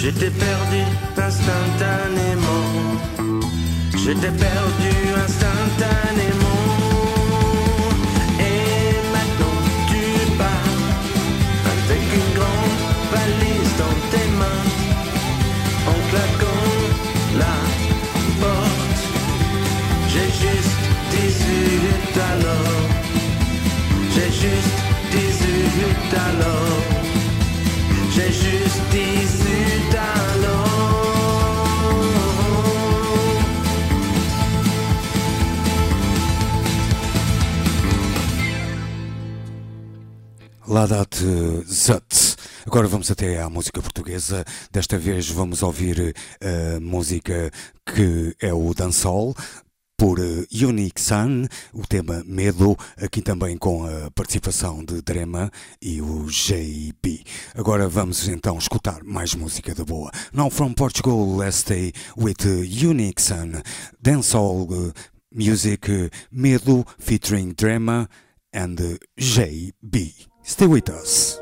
j'étais perdu instantanément. J'étais perdu instantanément. Ladat Zut. Agora vamos até à música portuguesa. Desta vez vamos ouvir a música que é o Dancehall. Por eh, Unique Sun, o tema Medo, aqui também com a participação de Drema e o JB. Agora vamos então escutar mais música da boa. Now from Portugal, let's stay with eh, Unique Sun. Dancehall eh, music eh, Medo featuring Drema and eh, JB. Stay with us.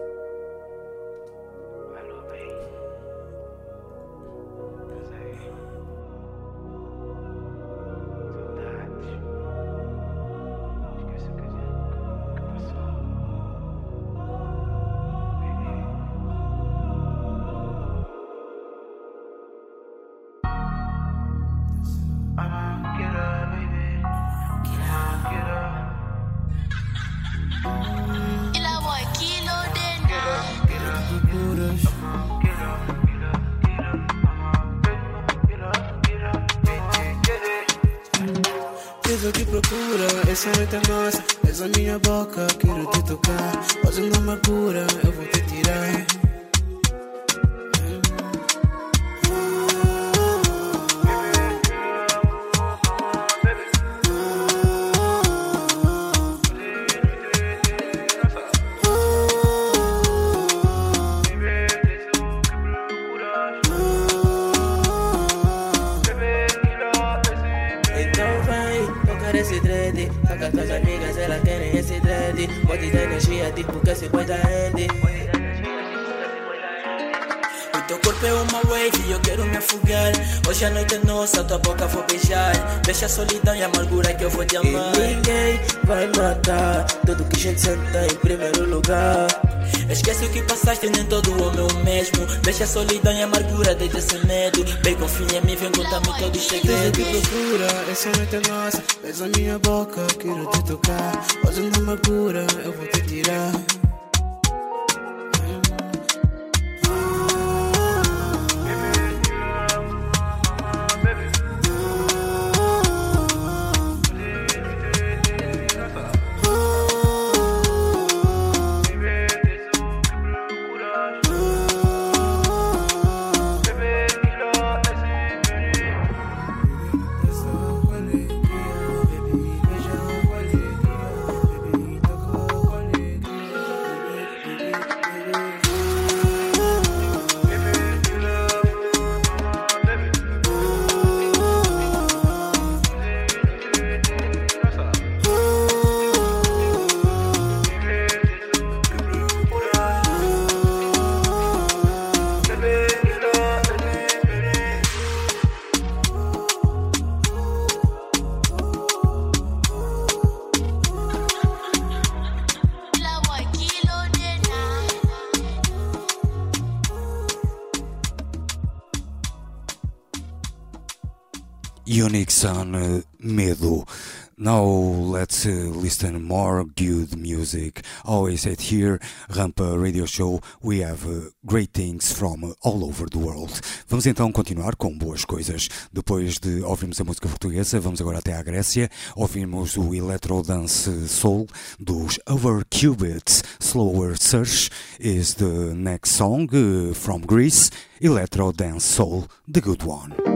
Music. Always at here, Rampa Radio Show, we have uh, great things from uh, all over the world. Vamos então continuar com boas coisas. Depois de ouvirmos a música portuguesa, vamos agora até à Grécia. Ouvimos o Electro Dance Soul dos Overcubits. Slower Search is the next song uh, from Greece. Electro Dance Soul, the good one.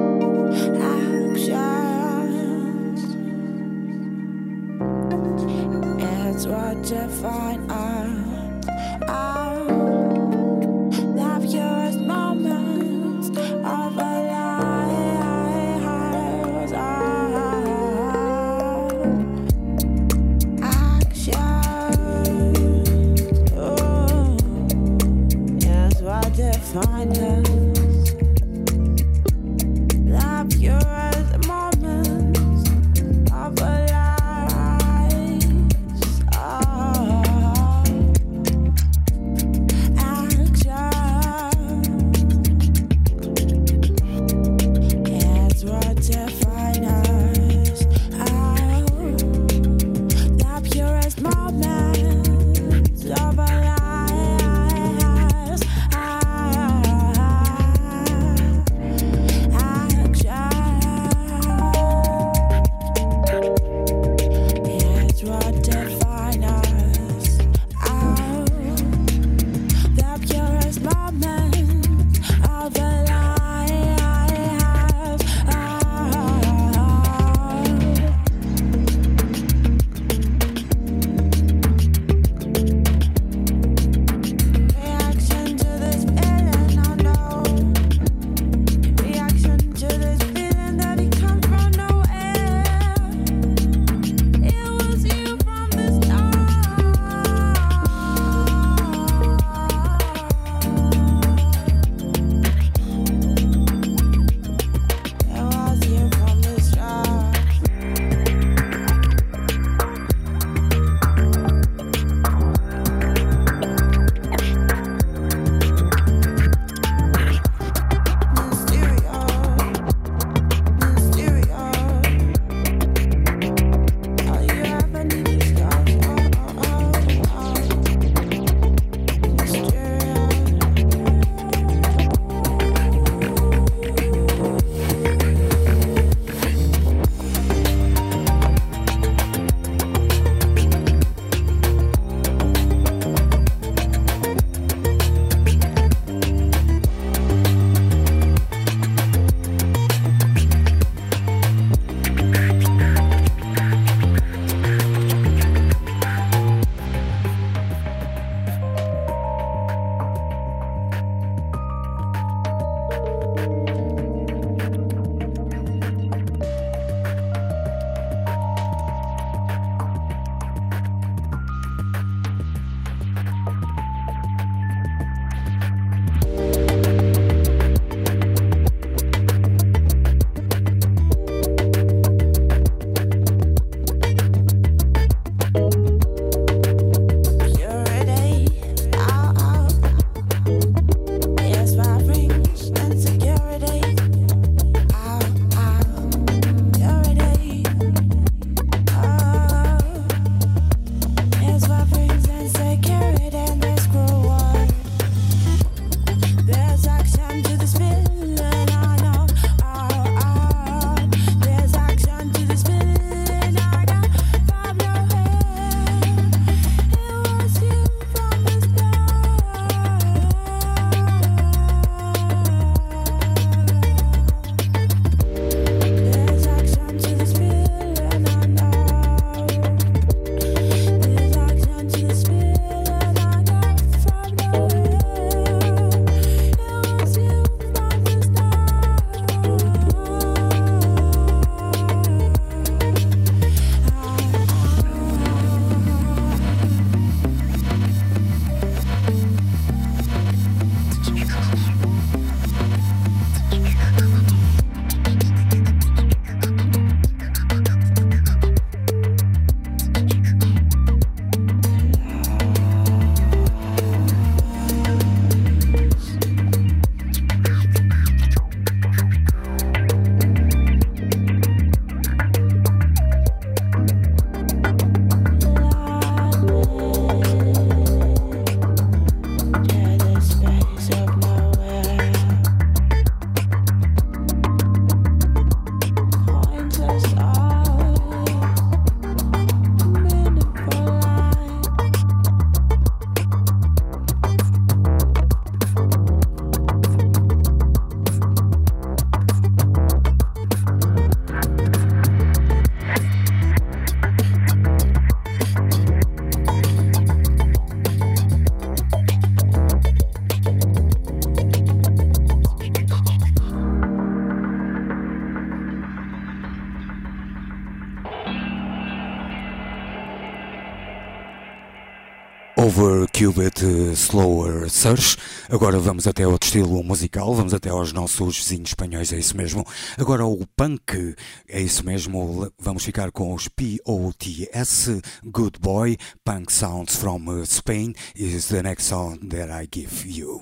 Overcubed Slower Search. Agora vamos até outro estilo musical, vamos até aos nossos vizinhos espanhóis, é isso mesmo. Agora o punk, é isso mesmo. Vamos ficar com os POTS, Good Boy, Punk Sounds from Spain is the next song that I give you.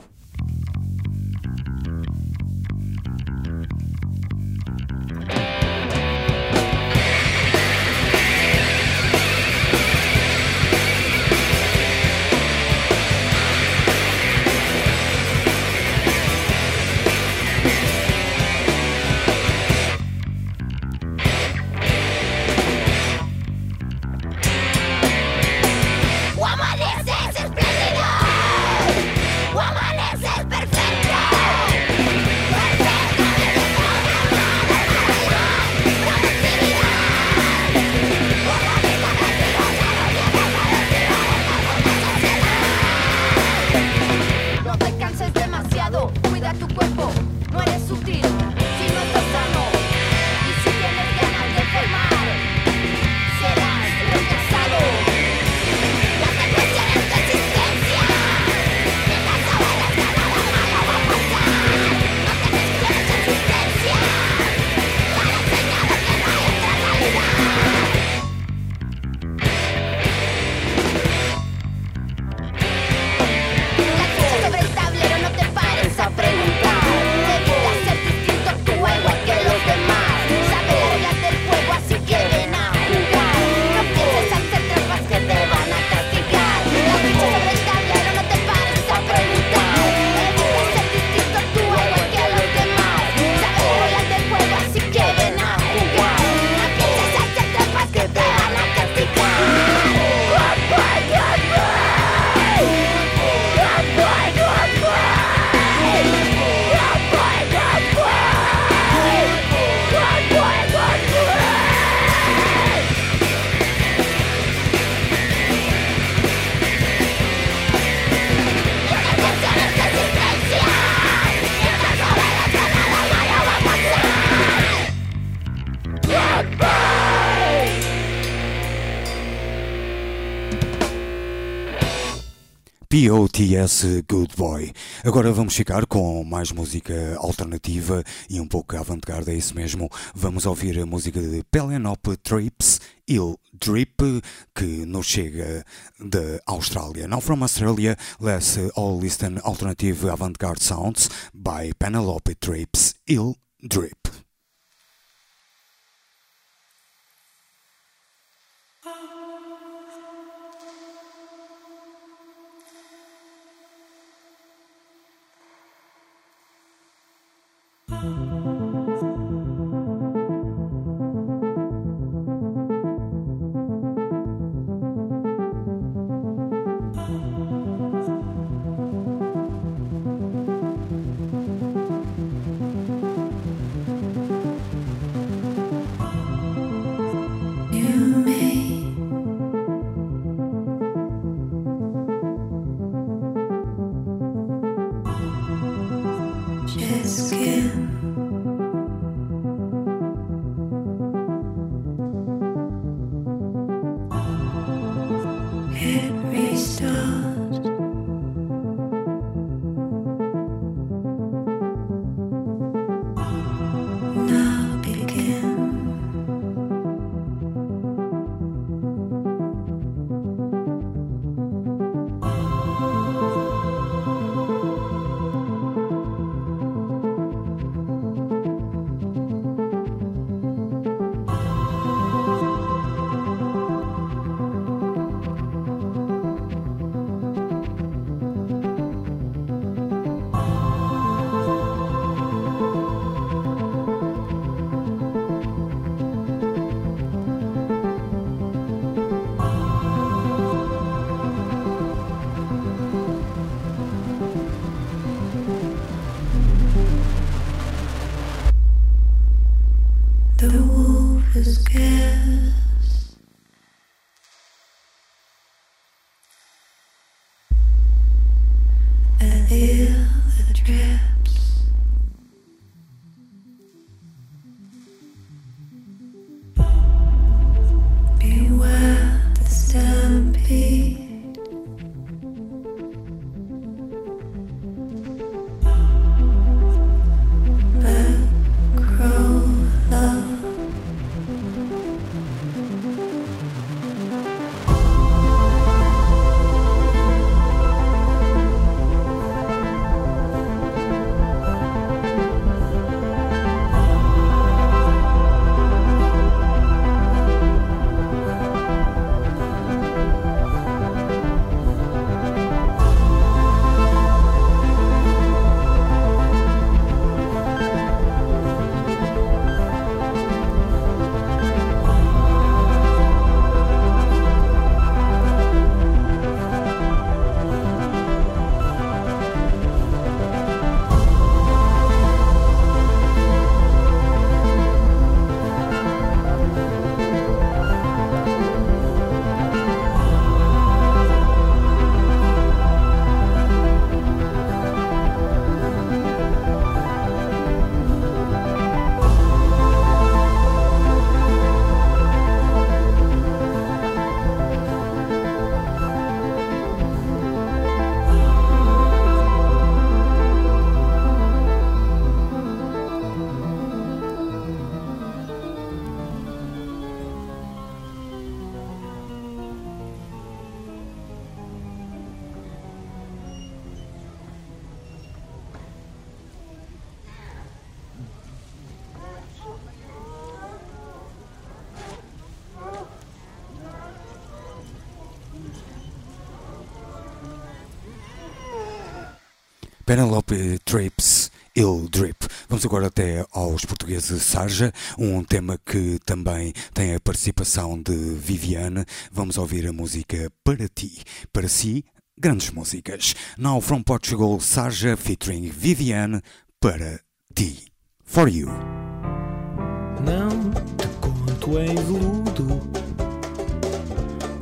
POTS Good Boy. Agora vamos ficar com mais música alternativa e um pouco avant-garde, é isso mesmo. Vamos ouvir a música de Pelenop Trips, Il Drip, que nos chega da Austrália. Now from Australia, let's all listen alternative avant-garde sounds by Penelope Trips, Il Drip. Penelope Trips Il Drip. Vamos agora até aos portugueses Sarja, um tema que também tem a participação de Viviane. Vamos ouvir a música Para Ti. Para si, grandes músicas. Now from Portugal, Sarja featuring Viviane Para Ti. For You. Não te conto em veludo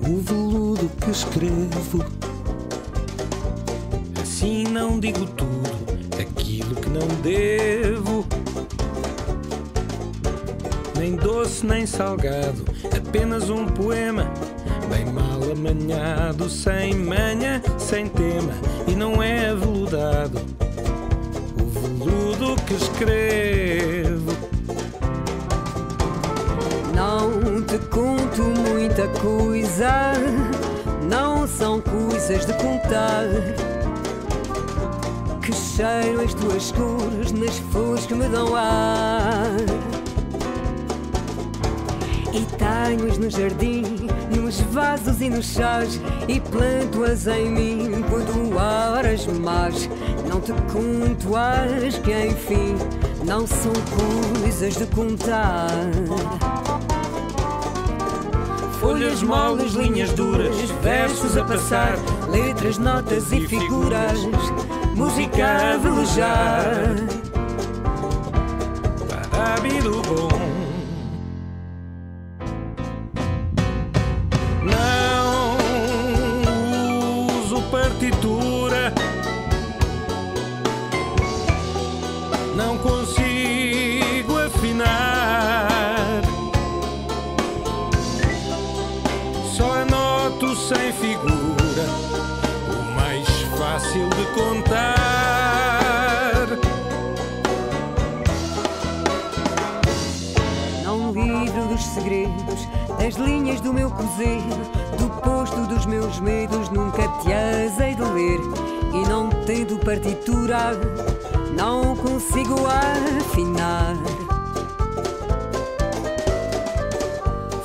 o veludo que escrevo. Assim não digo tudo aquilo que não devo. Nem doce nem salgado, apenas um poema. Bem mal amanhado, sem manha, sem tema, e não é aveludado. O veludo que escrevo. Não te conto muita coisa, não são coisas de contar. Cheiro as tuas cores nas flores que me dão ar. E tenho-as no jardim, nos vasos e nos chás, e planto-as em mim quando horas más. Não te conto as que enfim não são coisas de contar. Folhas moles, linhas duras, versos a passar, letras, notas e figuras, música a velejar. Parabido bom. Das linhas do meu cruzeiro, do posto dos meus medos, nunca te as hei de ler. E não tendo partitura, não consigo afinar.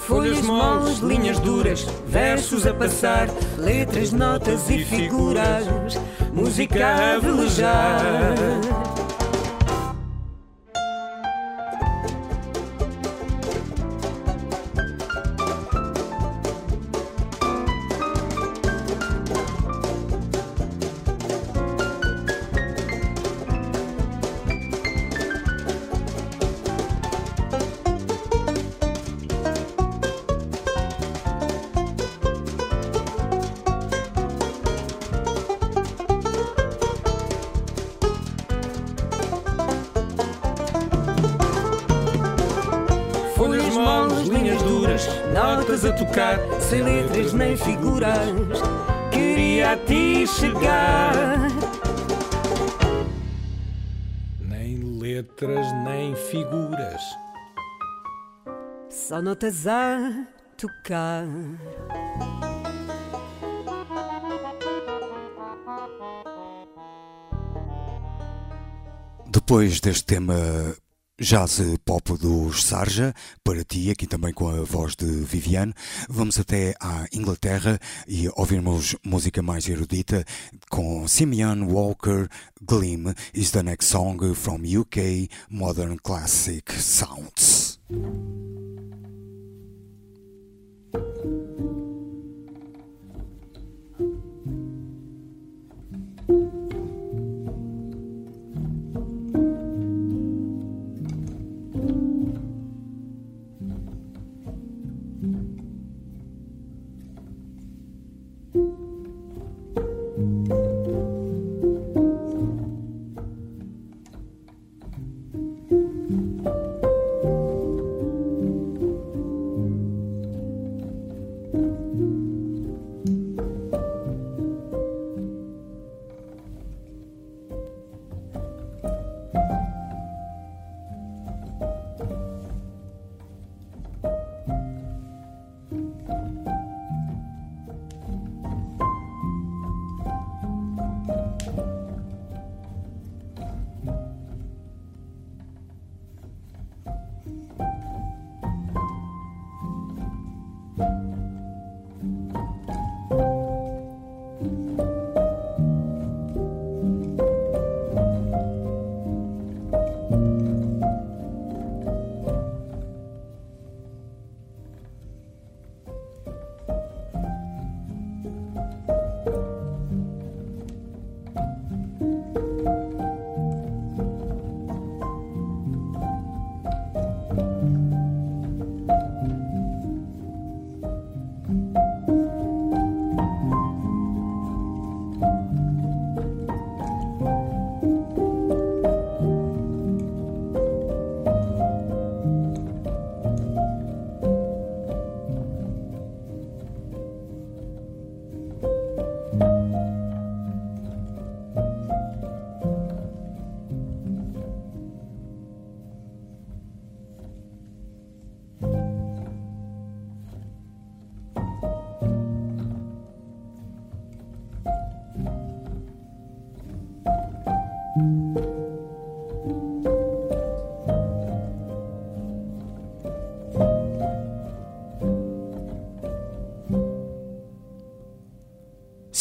Folhas moles, linhas duras, versos a passar, letras, notas e figuras, música a velejar. Só notas a tocar. Depois deste tema jazz pop dos Sarja, para ti, aqui também com a voz de Viviane, vamos até à Inglaterra e ouvirmos música mais erudita com Simeon Walker, Gleam is the next song from UK Modern Classic Sounds. Thank you.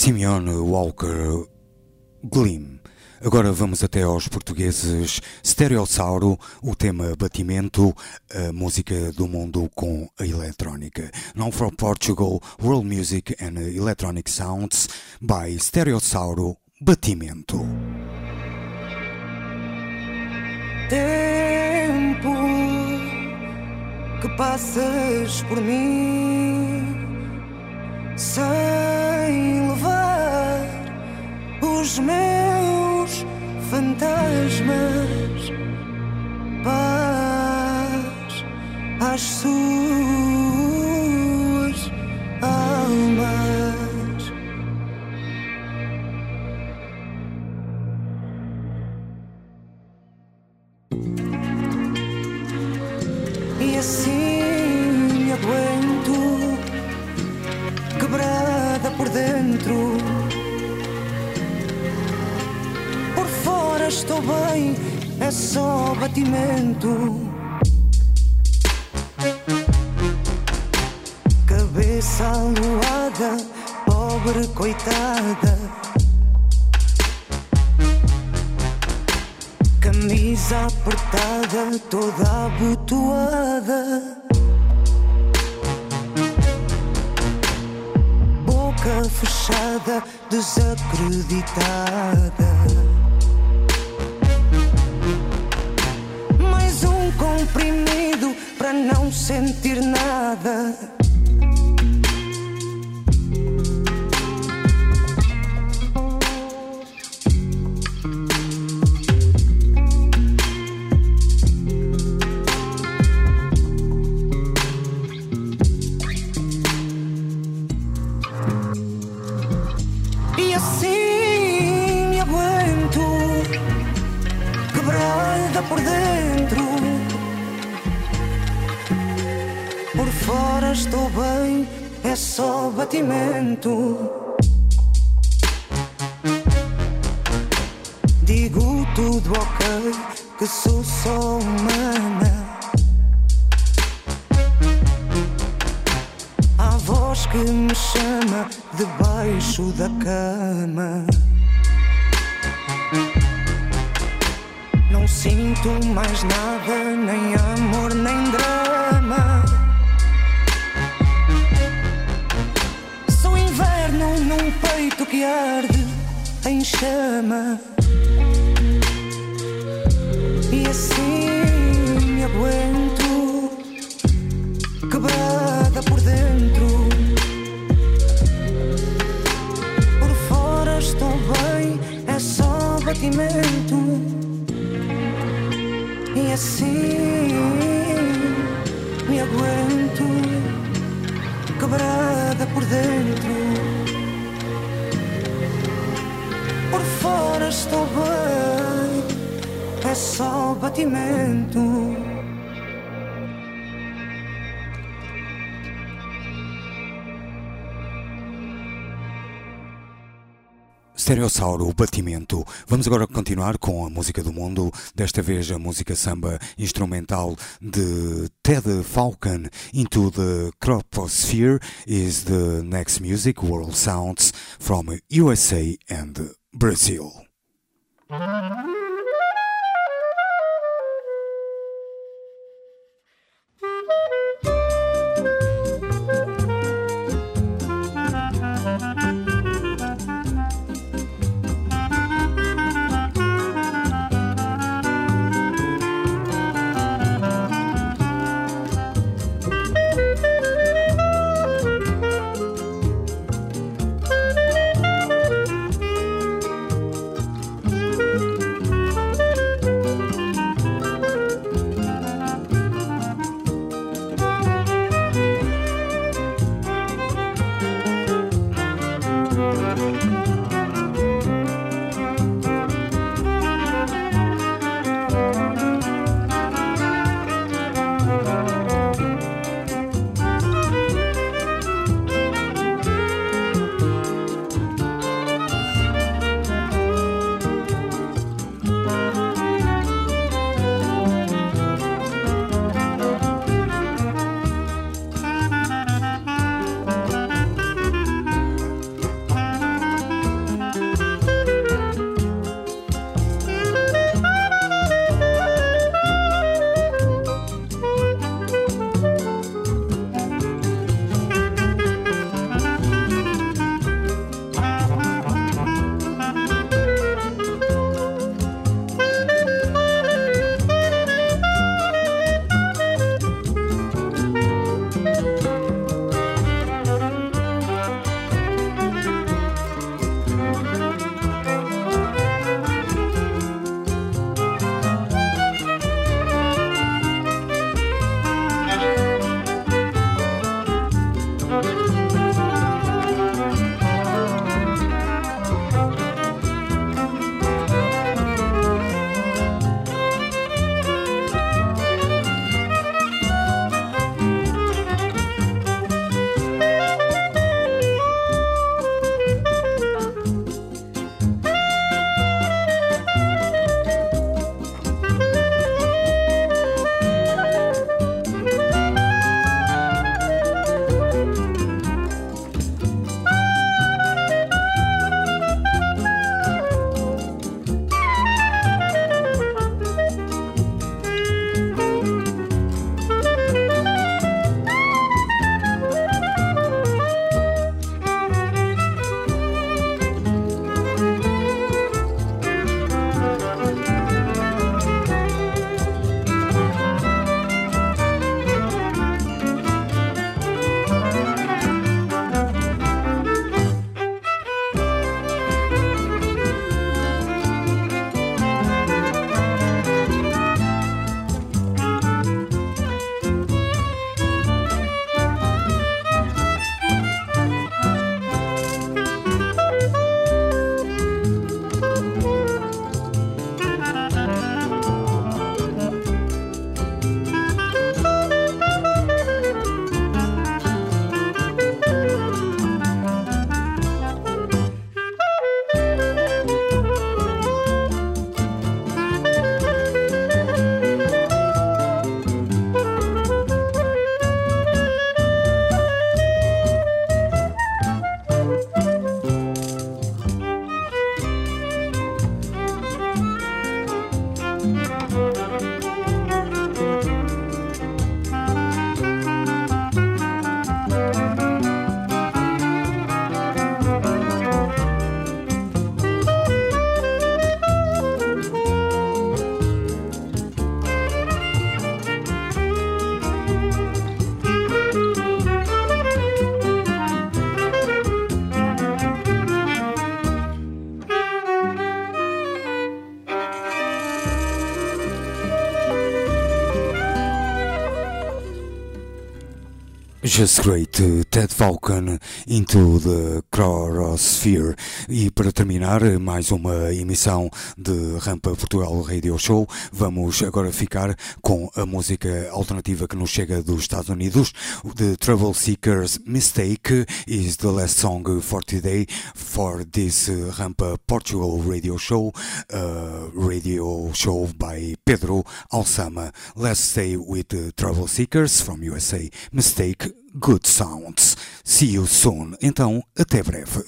Simeon Walker Glim. Agora vamos até aos portugueses Stereossauro, o tema Batimento, a música do mundo com a eletrónica. Now from Portugal, World Music and Electronic Sounds by Stereossauro, Batimento. Tempo que passas por mim sem levar os meus fantasmas paz às suas almas. E assim aguento quebrada por dentro. Estou bem, é só batimento. Cabeça aluada, pobre coitada. Camisa apertada, toda abotoada. boca fechada, desacreditada. Um comprimido para não sentir nada. E assim me aguento quebrada por dentro. Estou bem, é só batimento. Digo tudo ok, que sou só humana. Há voz que me chama debaixo da cama. Não sinto mais nada, nem amor, nem drama. Num peito que arde em chama. E assim me aguento quebrada por dentro. Por fora estou bem, é só batimento. E assim me aguento quebrada por dentro. Estou bem, é só batimento. Stereossauro, Batimento. Vamos agora continuar com a música do mundo, desta vez a música samba instrumental de Ted Falcon, Into the Croposphere is the next music, world sounds from USA and Brazil. Mm-hmm. Just Great Ted Falcon Into the Chronosphere. E para terminar mais uma emissão de Rampa Portugal Radio Show. Vamos agora ficar com a música alternativa que nos chega dos Estados Unidos The Trouble Seekers Mistake is the last song for today for this Rampa Portugal Radio Show uh, radio show by Pedro Alsama. Let's stay with the Trouble Seekers from USA Mistake Good Sounds. See you soon. Então, até breve.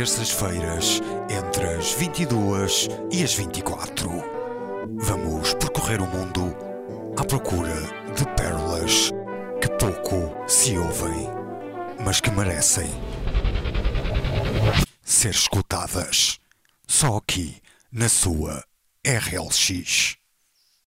Terças-feiras, entre as 22 e as 24. Vamos percorrer o mundo à procura de pérolas que pouco se ouvem, mas que merecem ser escutadas. Só aqui, na sua RLX.